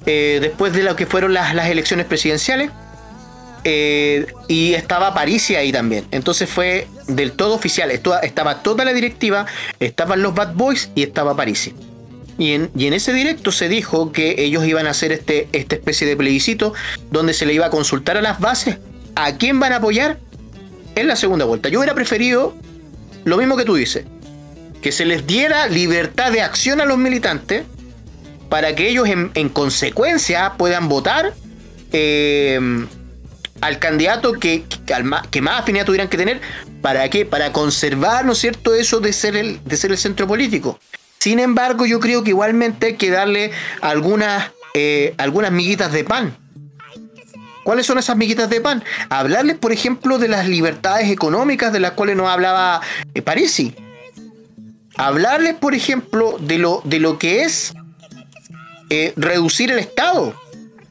eh, después de lo que fueron las, elecciones presidenciales. eh, y estaba Parisi ahí también. Entonces fue del todo oficial. Estaba toda la directiva, estaban los Bad Boys y estaba Parisi. Y en, y en ese directo se dijo que ellos iban a hacer este, esta especie de plebiscito donde se le iba a consultar a las bases a quién van a apoyar en la segunda vuelta. Yo hubiera preferido lo mismo que tú dices, que se les diera libertad de acción a los militantes para que ellos en, en consecuencia puedan votar eh, al candidato que, que, ma- que más afinidad tuvieran que tener. ¿Para qué? Para conservar, ¿no es cierto?, eso de ser el, de ser el centro político. Sin embargo, yo creo que igualmente hay que darle algunas, eh, algunas miguitas de pan. ¿Cuáles son esas miguitas de pan? Hablarles, por ejemplo, de las libertades económicas de las cuales nos hablaba eh, Parisi. Hablarles, por ejemplo, de lo, de lo que es eh, reducir el Estado.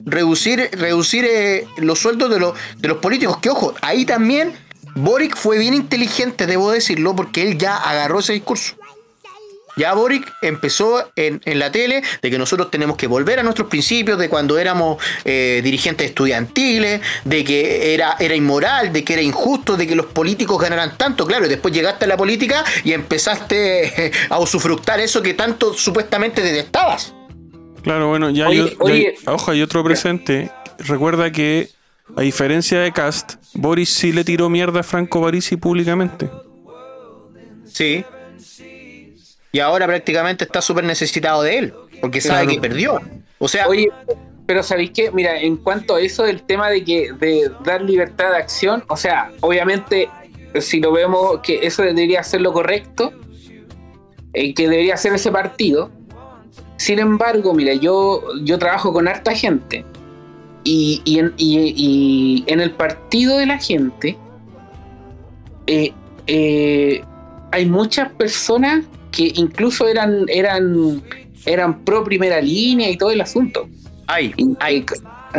Reducir, reducir eh, los sueldos de, los de los políticos. Que ojo, ahí también Boric fue bien inteligente, debo decirlo, porque él ya agarró ese discurso. Ya Boric empezó en, en la tele de que nosotros tenemos que volver a nuestros principios de cuando éramos eh, dirigentes estudiantiles, de que era, era inmoral, de que era injusto, de que los políticos ganaran tanto, claro, y después llegaste a la política y empezaste eh, a usufructar eso que tanto supuestamente detestabas. Claro, bueno, ya Oye, hay, ya ojo, hay otro presente. Recuerda que, a diferencia de Cast, Boris sí le tiró mierda a Franco Parisi públicamente. Sí. Y ahora prácticamente está súper necesitado de él, porque sabe Claro. que perdió. O sea, Oye, pero ¿sabéis qué? Mira, en cuanto a eso del tema de que de dar libertad de acción, o sea, obviamente si lo vemos que eso debería ser lo correcto, eh, que debería ser ese partido. Sin embargo, mira, yo, yo trabajo con harta gente y, y en, y- y en el partido de la gente eh, eh, hay muchas personas que incluso eran, eran, eran pro primera línea y todo el asunto. hay, hay.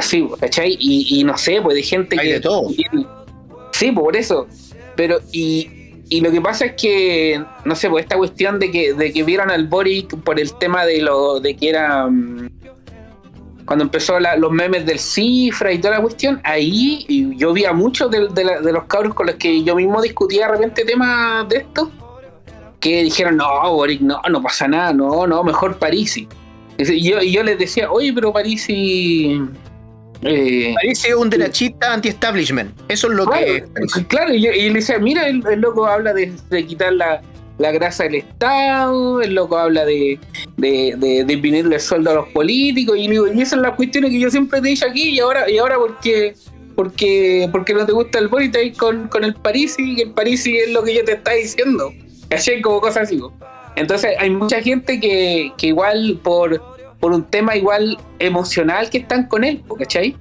Sí, ¿cachai? Y, y no sé, pues de gente Hay que. de todo. Sí, pues por eso. Pero, y, y lo que pasa es que, no sé, pues esta cuestión de que, de que vieron al Boric por el tema de lo de que era. mm, Cuando empezó la- los memes del cifra y toda la cuestión, ahí y yo vi a muchos de, de la- de los cabros con los que yo mismo discutía de repente temas de esto, que dijeron, no, Boric, no, no pasa nada, no, no, mejor Parisi. Y yo, y yo les decía, oye, pero Parisi. Eh, Parece un derechista anti-establishment. Eso es lo que. Claro, claro, y, yo- y le decía, mira, el, el loco habla de, de quitar la, la grasa del Estado, el loco habla de, de, de, de el sueldo a los políticos, y, digo, y esas son las cuestiones que yo siempre te he dicho aquí, y ahora, y ahora porque, porque, porque no te gusta el Boris, con, con el Parisi, y el Parisi es lo que yo te está diciendo. ¿Cachai? Como cosas así. Entonces hay mucha gente que, que igual por, por un tema igual emocional que están con él, ¿cachai?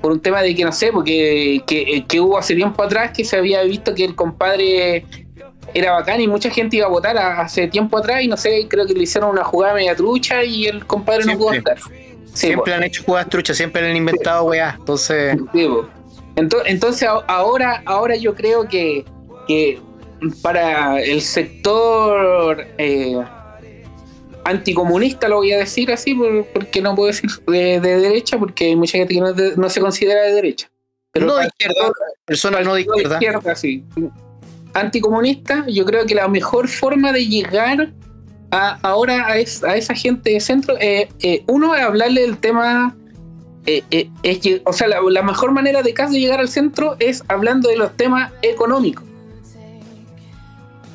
por un tema de que no sé, porque que, que hubo hace tiempo atrás que se había visto que el compadre era bacán y mucha gente iba a votar hace tiempo atrás y no sé, creo que le hicieron una jugada media trucha y el compadre no pudo estar. Sí, Siempre han hecho jugadas truchas, siempre han inventado weá. Entonces. Sí, po. Ento- Entonces a- ahora, ahora yo creo que, que para el sector eh, anticomunista, lo voy a decir así, por- porque no puedo decir de, de derecha, porque hay mucha gente que no, de- no se considera de derecha. Pero no de izquierda, personas no de izquierda. sí. Anticomunista, yo creo que la mejor forma de llegar a, ahora a, es- a esa gente de centro, eh, eh, uno es hablarle del tema, eh, es o sea, la, la mejor manera de caso de llegar al centro es hablando de los temas económicos.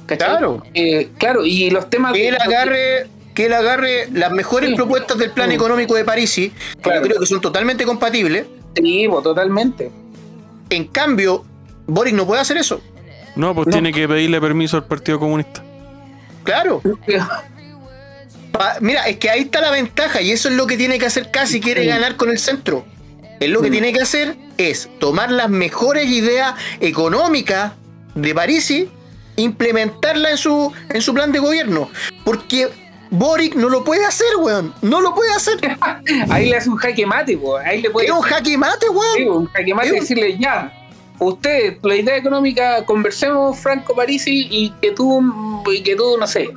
¿Cachai? Claro. Eh, claro, y los temas Que él agarre, que él agarre las mejores Sí. propuestas del plan Sí. económico de Parisi, que Claro. yo creo que son totalmente compatibles. Sí, po, totalmente. En cambio, Boric no puede hacer eso. No, pues No. tiene que pedirle permiso al Partido Comunista. Claro. Pa- mira, es que ahí está la ventaja y eso es lo que tiene que hacer Kass si quiere ganar con el centro. Él lo que tiene que hacer es tomar las mejores ideas económicas de Parisi, implementarla en su, en su plan de gobierno. Porque Boric no lo puede hacer, weón. No lo puede hacer. Ahí le hace un jaque mate, po. ahí le puede Es un jaque mate, Sí, weón. un jaque mate Es decirle ya. Usted, la idea económica, conversemos Franco Parisi y que tú, y que tú, no sé,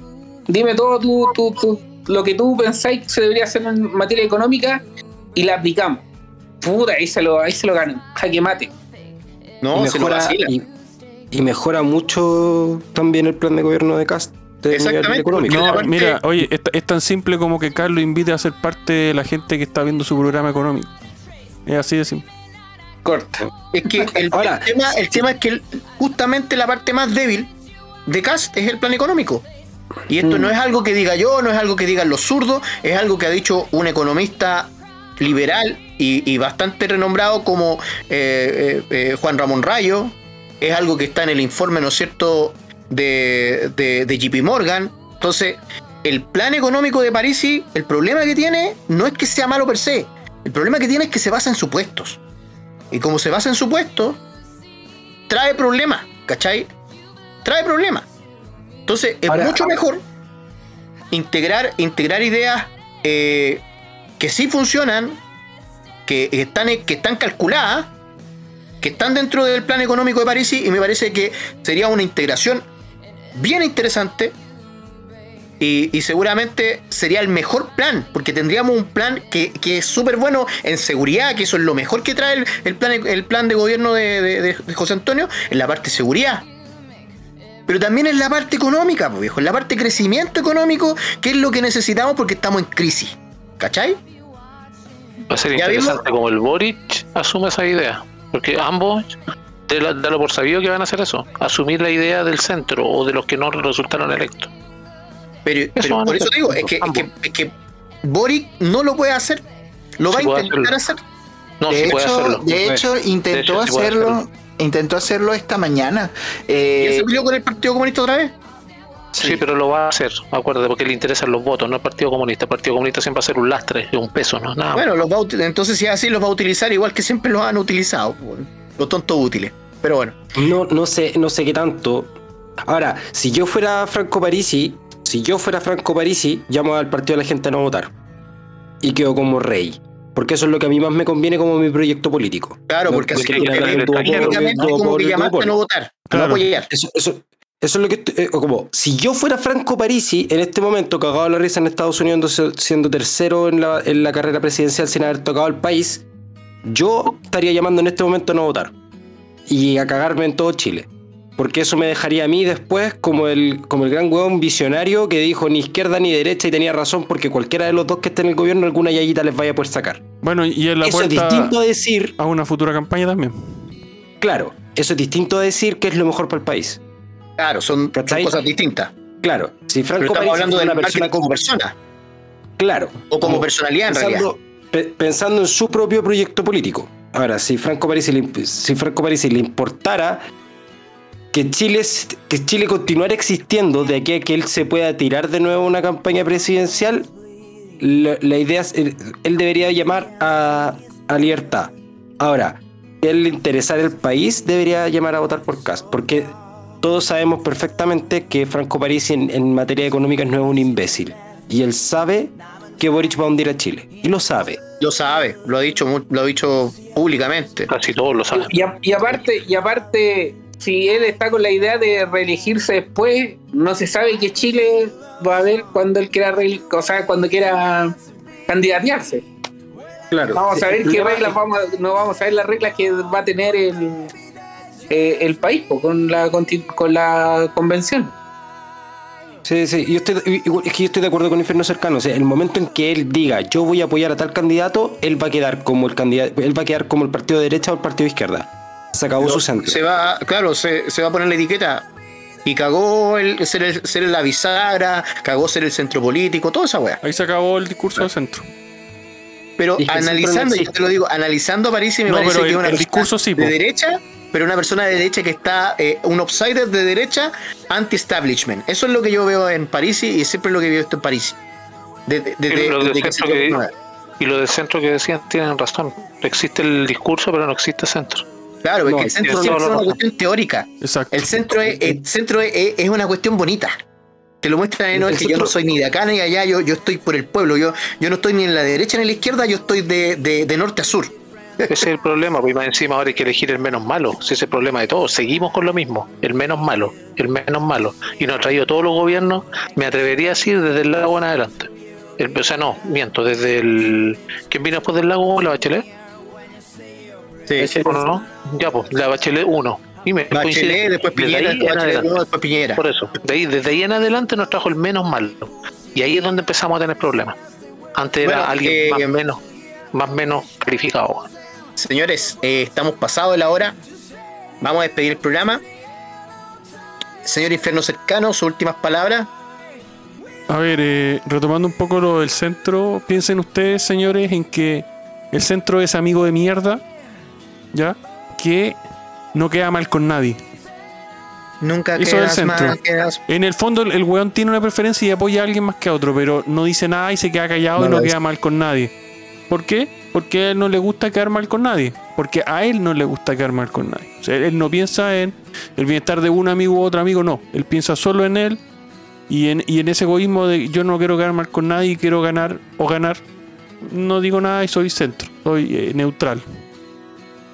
dime todo tú, tú, tú- lo que tú pensáis que se debería hacer en materia económica y la aplicamos. Puta, ahí se lo, ahí se lo ganan. Jaque mate. No, y, se lo mejora, vacila. y, y mejora mucho también el plan de gobierno de Cast. de nivel Exactamente, No, mira, oye, es, es tan simple como que Carlos invite a ser parte de la gente que está viendo su programa económico. Es así de simple. Corta. Es que el, Ahora, el tema, el tema es que el- justamente la parte más débil de Cast es el plan económico. Y esto Mm. no es algo que diga yo, no es algo que digan los zurdos, es algo que ha dicho un economista liberal y, y bastante renombrado como eh, eh, eh, Juan Ramón Rayo. Es algo que está en el informe, ¿no es cierto?, de, de, de JP Morgan. Entonces, el plan económico de Parisi, el problema que tiene no es que sea malo per se. El problema que tiene es que se basa en supuestos. Y como se basa en supuestos, trae problemas, ¿cachai? Trae problemas. Entonces, es Ahora- mucho mejor integrar, integrar ideas eh, que sí funcionan, que están, que están calculadas, que están dentro del plan económico de París y me parece que sería una integración bien interesante y, y seguramente sería el mejor plan, porque tendríamos un plan que, que es súper bueno en seguridad, que eso es lo mejor que trae el, el plan, el plan de gobierno de, de- José Antonio, en la parte de seguridad. Pero también en la parte económica, pues, viejo, en la parte de crecimiento económico, que es lo que necesitamos porque estamos en crisis. ¿Cachai? Va a ser Ya vimos- interesante como el Boric asume esa idea. Porque ambos, dalo por sabido que van a hacer eso. Asumir la idea del centro o de los que no resultaron electos. Pero, por eso digo, es que, es, que, es que Boric no lo puede hacer. Lo va a intentar hacer. No, de sí puede hecho, hacerlo. de hecho, intentó De hecho, sí puede hacerlo, hacerlo. intentó hacerlo esta mañana. ¿Y él Eh, se peleó con el Partido Comunista otra vez? Sí, pero lo va a hacer, acuérdate, porque le interesan los votos, no el Partido Comunista. El Partido Comunista siempre va a ser un lastre, un peso, ¿no? Nada. Bueno, los va entonces si es así, los va a utilizar igual que siempre los han utilizado. Los tontos útiles. Pero bueno. No, no sé, no sé qué tanto. Ahora, si yo fuera Franco Parisi, si yo fuera Franco Parisi, llamo al partido de la gente a no votar. Y quedo como rey. Porque eso es lo que a mí más me conviene como mi proyecto político. Claro, No, porque así duopolio, como que llamaste a no votar, a no Claro. apoyar. Eso, eso, eso es lo que estoy- eh, como si yo fuera Franco Parisi en este momento cagado la risa en Estados Unidos siendo- tercero en la, en la carrera presidencial sin haber tocado el país, yo estaría llamando en este momento a no votar y a cagarme en todo Chile. Porque eso me dejaría a mí después como el, como el gran hueón visionario que dijo ni izquierda ni derecha y tenía razón porque cualquiera de los dos que esté en el gobierno alguna yayita les vaya a poder sacar. Bueno, y en la eso es distinto a decir, a una futura campaña también. claro, eso es distinto a decir que es lo mejor para el país. Claro, son, son cosas distintas. Claro, si Pero Franco estamos Parisi hablando del una persona como persona. Claro. O como personalidad, en pensando, pe- pensando en su propio proyecto político. Ahora, si Franco Parisi le, si Franco Parisi le importara que Chile, que Chile continuara existiendo de aquí a que él se pueda tirar de nuevo una campaña presidencial, la, la idea es, él, él debería llamar a, a libertad. Ahora, si él le interesar el país, debería llamar a votar por Cast, porque todos sabemos perfectamente que Franco Parisi en, en materia económica no es un imbécil. Y él sabe que Boric va a hundir a Chile. Y lo sabe. Lo sabe, lo ha dicho, mu- lo ha dicho públicamente. Casi todos lo saben. Y, a- y aparte, y aparte, si él está con la idea de reelegirse después, no se sabe que Chile va a ver cuando él quiera, re- o sea, cuando quiera candidatearse. Claro. Vamos a ver qué reglas vamos, a- no vamos a ver las reglas que va a tener el, eh, el país po, con la con la convención. Sí, sí, yo estoy, igual- es que yo estoy de acuerdo con Inferno Cercano. O sea, el momento en que él diga yo voy a apoyar a tal candidato, él va a quedar como el candidato, él va a quedar como el partido de derecha o el partido de izquierda. Se acabó su centro. Se va, claro, se, se va a poner la etiqueta. Y cagó el, ser, el, ser la bisagra, cagó ser el centro político, toda esa weá. Ahí se acabó el discurso del centro. Pero Y analizando, no yo te lo digo, analizando a París me No, parece pero que el- una el discurso sí, de po. derecha pero una persona de derecha que está, eh, un outsider de derecha, anti-establishment. Eso es lo que yo veo en París y siempre es lo que veo esto en París. Y lo que Y lo del centro que decían tienen razón. Existe el discurso, pero no existe centro. Claro, es No, que el centro es la una razón. cuestión teórica. Exacto. El centro es, el centro es, es una cuestión bonita. Te lo muestran en El no, es que yo no soy ni de acá ni de allá, yo, yo estoy por el pueblo, yo, yo no estoy ni en la derecha ni en la izquierda, yo estoy de, de- de norte a sur. Ese es el problema, pues más encima ahora hay que elegir el menos malo. Ese es el problema de todos. Seguimos con lo mismo, el menos malo, el menos malo. Y nos ha traído todos los gobiernos, me atrevería a decir, desde el lago en adelante. El- o sea, no, miento, desde el... ¿Quién vino después del lago? ¿La Bachelet? Sí. ¿O no, no? Ya, pues, la Bachelet 1. Dime, Bachelet, después Desde Piñera, después Bachelet, después Piñera. Por eso, de ahí, desde ahí en adelante nos trajo el menos malo. Y ahí es donde empezamos a tener problemas. Antes era Bueno, alguien eh, más menos, más menos calificado. Señores, eh, estamos pasados de la hora. Vamos a despedir el programa. Señor Inferno Cercano, sus últimas palabras. A ver, eh, retomando un poco lo del centro, piensen ustedes, señores, en que el centro es amigo de mierda, ¿ya? Que no queda mal con nadie. Nunca Eso quedas del centro. mal, quedas- En el fondo, el, el weón tiene una preferencia y apoya a alguien más que a otro, pero no dice nada y se queda callado No y no queda mal con nadie. ¿Por qué? Porque a él no le gusta quedar mal con nadie. Porque a él no le gusta quedar mal con nadie. O sea, él no piensa en el bienestar de un amigo u otro amigo, no. Él piensa solo en él y en, y en ese egoísmo de yo no quiero quedar mal con nadie y quiero ganar o ganar. No digo nada y soy centro, soy eh, neutral.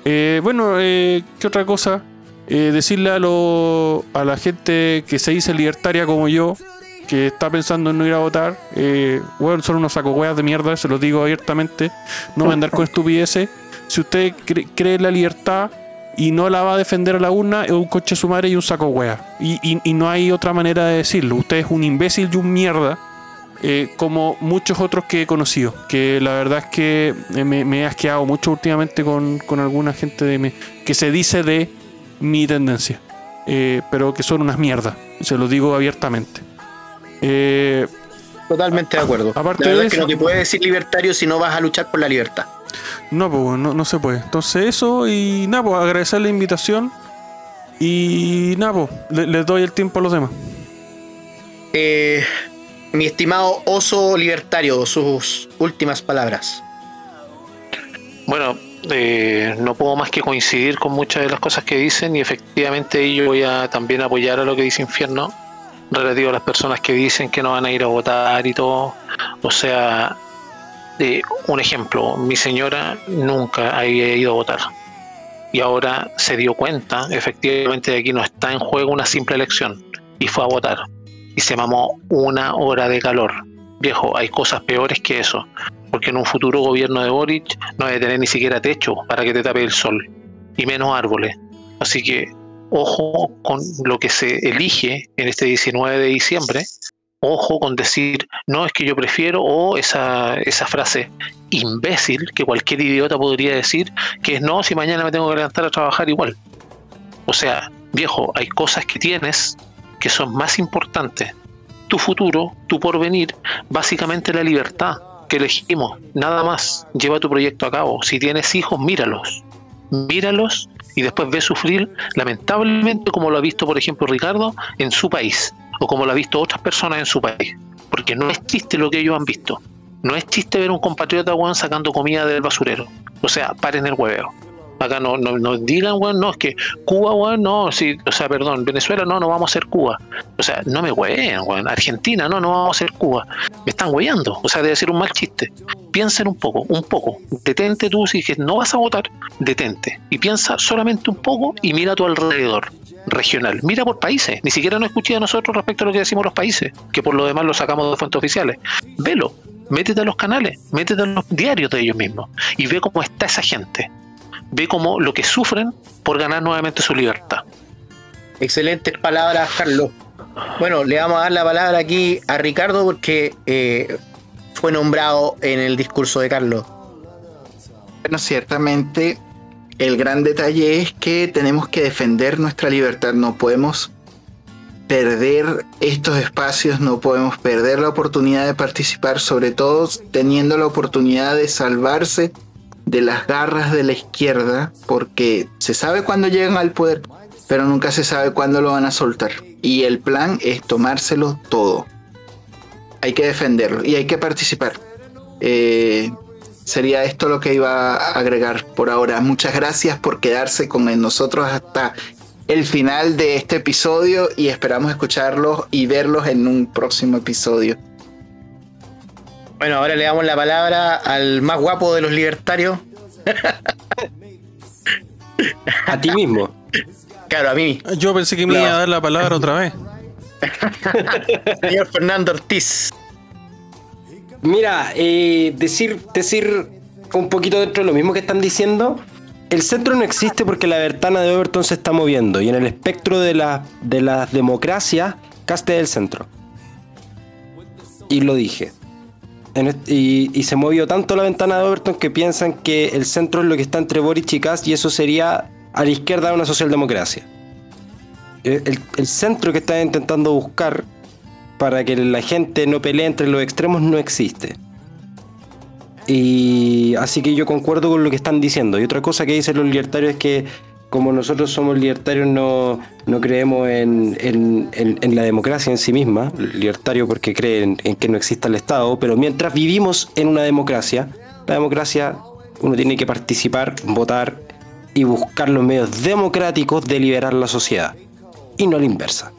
Eh, bueno, eh, ¿qué otra cosa? Eh, decirle a, lo- a la gente que se dice libertaria como yo, que está pensando en no ir a votar, eh, bueno, son unos saco de mierda, se los digo abiertamente, no me andar con estupideces. Si usted cre- cree en la libertad y no la va a defender a la urna, es un coche su madre y un saco wea. Y, y- y no hay otra manera de decirlo. Usted es un imbécil y un mierda. eh, como muchos otros que he conocido, que la verdad es que eh, me, me he asqueado mucho últimamente con, con alguna gente de mi- que se dice de mi tendencia, eh, pero que son unas mierdas, se lo digo abiertamente. Eh, Totalmente de acuerdo. Aparte la verdad de es que no te puedes decir libertario si no vas a luchar por la libertad. no, pues no, no se puede. Entonces eso y nada, pues agradecer la invitación y nada, pues le- les doy el tiempo a los demás. Eh, mi estimado oso libertario, sus últimas palabras. Bueno, eh, no puedo más que coincidir con muchas de las cosas que dicen y efectivamente yo voy a también apoyar a lo que dice Infierno relativo a las personas que dicen que no van a ir a votar y todo. O sea, eh, un ejemplo, mi señora nunca había ido a votar y ahora se dio cuenta efectivamente de que aquí no está en juego una simple elección y fue a votar y se mamó una hora de calor. Viejo, hay cosas peores que eso porque en un futuro gobierno de Boric no debe tener ni siquiera techo para que te tape el sol, y menos árboles. Así que ojo con lo que se elige en este 19 de diciembre, ojo con decir, no es que yo prefiero, o esa, esa frase imbécil que cualquier idiota podría decir, que es no, si mañana me tengo que levantar a trabajar igual. O sea, viejo, hay cosas que tienes que son más importantes. Tu futuro, tu porvenir, básicamente la libertad que elegimos, nada más. Lleva tu proyecto a cabo. Si tienes hijos, míralos. Míralos y después ve sufrir, lamentablemente, como lo ha visto, por ejemplo, Ricardo, en su país, o como lo ha visto otras personas en su país. Porque no es chiste lo que ellos han visto. No es chiste ver un compatriota, weón, sacando comida del basurero. O sea, paren el hueveo. Acá no, no, no digan, weón, no, es que Cuba, weón, no, sí, o sea, perdón, Venezuela, no, no vamos a ser Cuba. O sea, no me hueen, weón. Argentina, no, no vamos a ser Cuba. Me están hueando. O sea, debe ser un mal chiste. Piensen un poco, un poco. Detente tú, si no vas a votar, detente. Y piensa solamente un poco y mira a tu alrededor regional. Mira por países. Ni siquiera nos escuché a nosotros respecto a lo que decimos los países, que por lo demás lo sacamos de fuentes oficiales. Velo. Métete a los canales, métete a los diarios de ellos mismos y ve cómo está esa gente. Ve cómo lo que sufren por ganar nuevamente su libertad. Excelentes palabras, Carlos. Bueno, le vamos a dar la palabra aquí a Ricardo porque eh, fue nombrado en el discurso de Carlos. Bueno, ciertamente el gran detalle es que tenemos que defender nuestra libertad, no podemos perder estos espacios, no podemos perder la oportunidad de participar, sobre todo teniendo la oportunidad de salvarse de las garras de la izquierda, porque se sabe cuándo llegan al poder, pero nunca se sabe cuándo lo van a soltar. Y el plan es tomárselo todo. Hay que defenderlo y hay que participar. Eh, sería esto lo que iba a agregar por ahora. Muchas gracias por quedarse con nosotros hasta el final de este episodio y esperamos escucharlos y verlos en un próximo episodio. Bueno, ahora le damos la palabra al más guapo de los libertarios. A ti mismo. Claro, a mí. Yo pensé que me iba a dar la palabra otra vez. Señor Fernando Ortiz. Mira, eh, decir, decir un poquito dentro de lo mismo que están diciendo. El centro no existe porque la Bertana de Overton se está moviendo y en el espectro de, la, de las democracias, caste del centro. Y lo dije. Y, se movió tanto la ventana de Overton que piensan que el centro es lo que está entre Boric y Cast y eso sería a la izquierda una socialdemocracia. El, el- el centro que están intentando buscar para que la gente no pelee entre los extremos no existe. Y así que yo concuerdo con lo que están diciendo. Y otra cosa que dicen los libertarios es que como nosotros somos libertarios no, no creemos en, en- en- en la democracia en sí misma, libertario porque creen en que no exista el Estado, pero mientras vivimos en una democracia, la democracia uno tiene que participar, votar y buscar los medios democráticos de liberar la sociedad. Y no la inversa.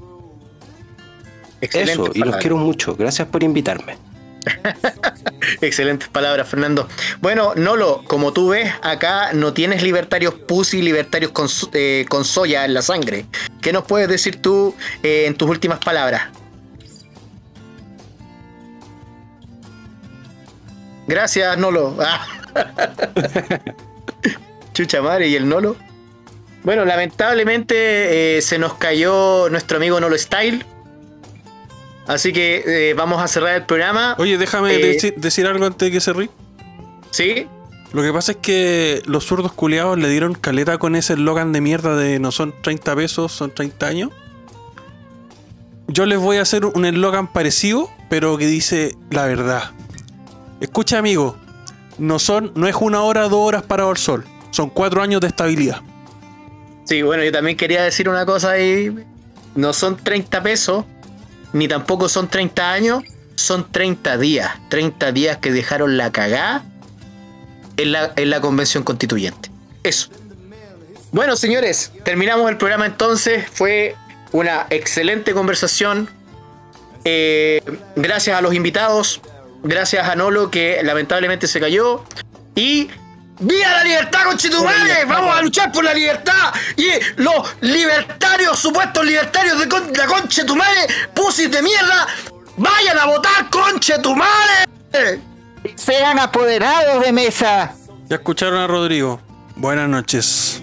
Eso, y los quiero mucho. Gracias por invitarme. Excelentes palabras, Fernando. Bueno, Nolo, como tú ves, acá no tienes libertarios pussy, libertarios con, eh, soya en la sangre. ¿Qué nos puedes decir tú eh, en tus últimas palabras? Gracias, Nolo. Ah. Chucha madre, ¿y el Nolo? Bueno, lamentablemente eh, se nos cayó nuestro amigo Nolo Style. Así que eh, vamos a cerrar el programa. Oye, déjame Eh, deci- decir algo antes de que se ríe. ¿Sí? Lo que pasa es que los zurdos culiados le dieron caleta con ese eslogan de mierda de no son 30 pesos, son 30 años. Yo les voy a hacer un eslogan parecido, pero que dice la verdad. Escucha, amigo, no son, no es una hora, dos horas parado al sol, son cuatro años de estabilidad. Sí, bueno, yo también quería decir una cosa ahí. No son 30 pesos, ni tampoco son 30 años, son 30 días. 30 días que dejaron la cagada en la, en la convención constituyente. Eso. Bueno, señores, terminamos el programa entonces. Fue una excelente conversación. Eh, gracias a los invitados. Gracias a Nolo, que lamentablemente se cayó. Y. ¡Viva la libertad, conchetumare! ¡Vamos a luchar por la libertad! Y los libertarios, supuestos libertarios de con- la conchetumare, pusis de mierda, vayan a votar, conchetumare. Sean apoderados de mesa. Ya escucharon a Rodrigo. Buenas noches.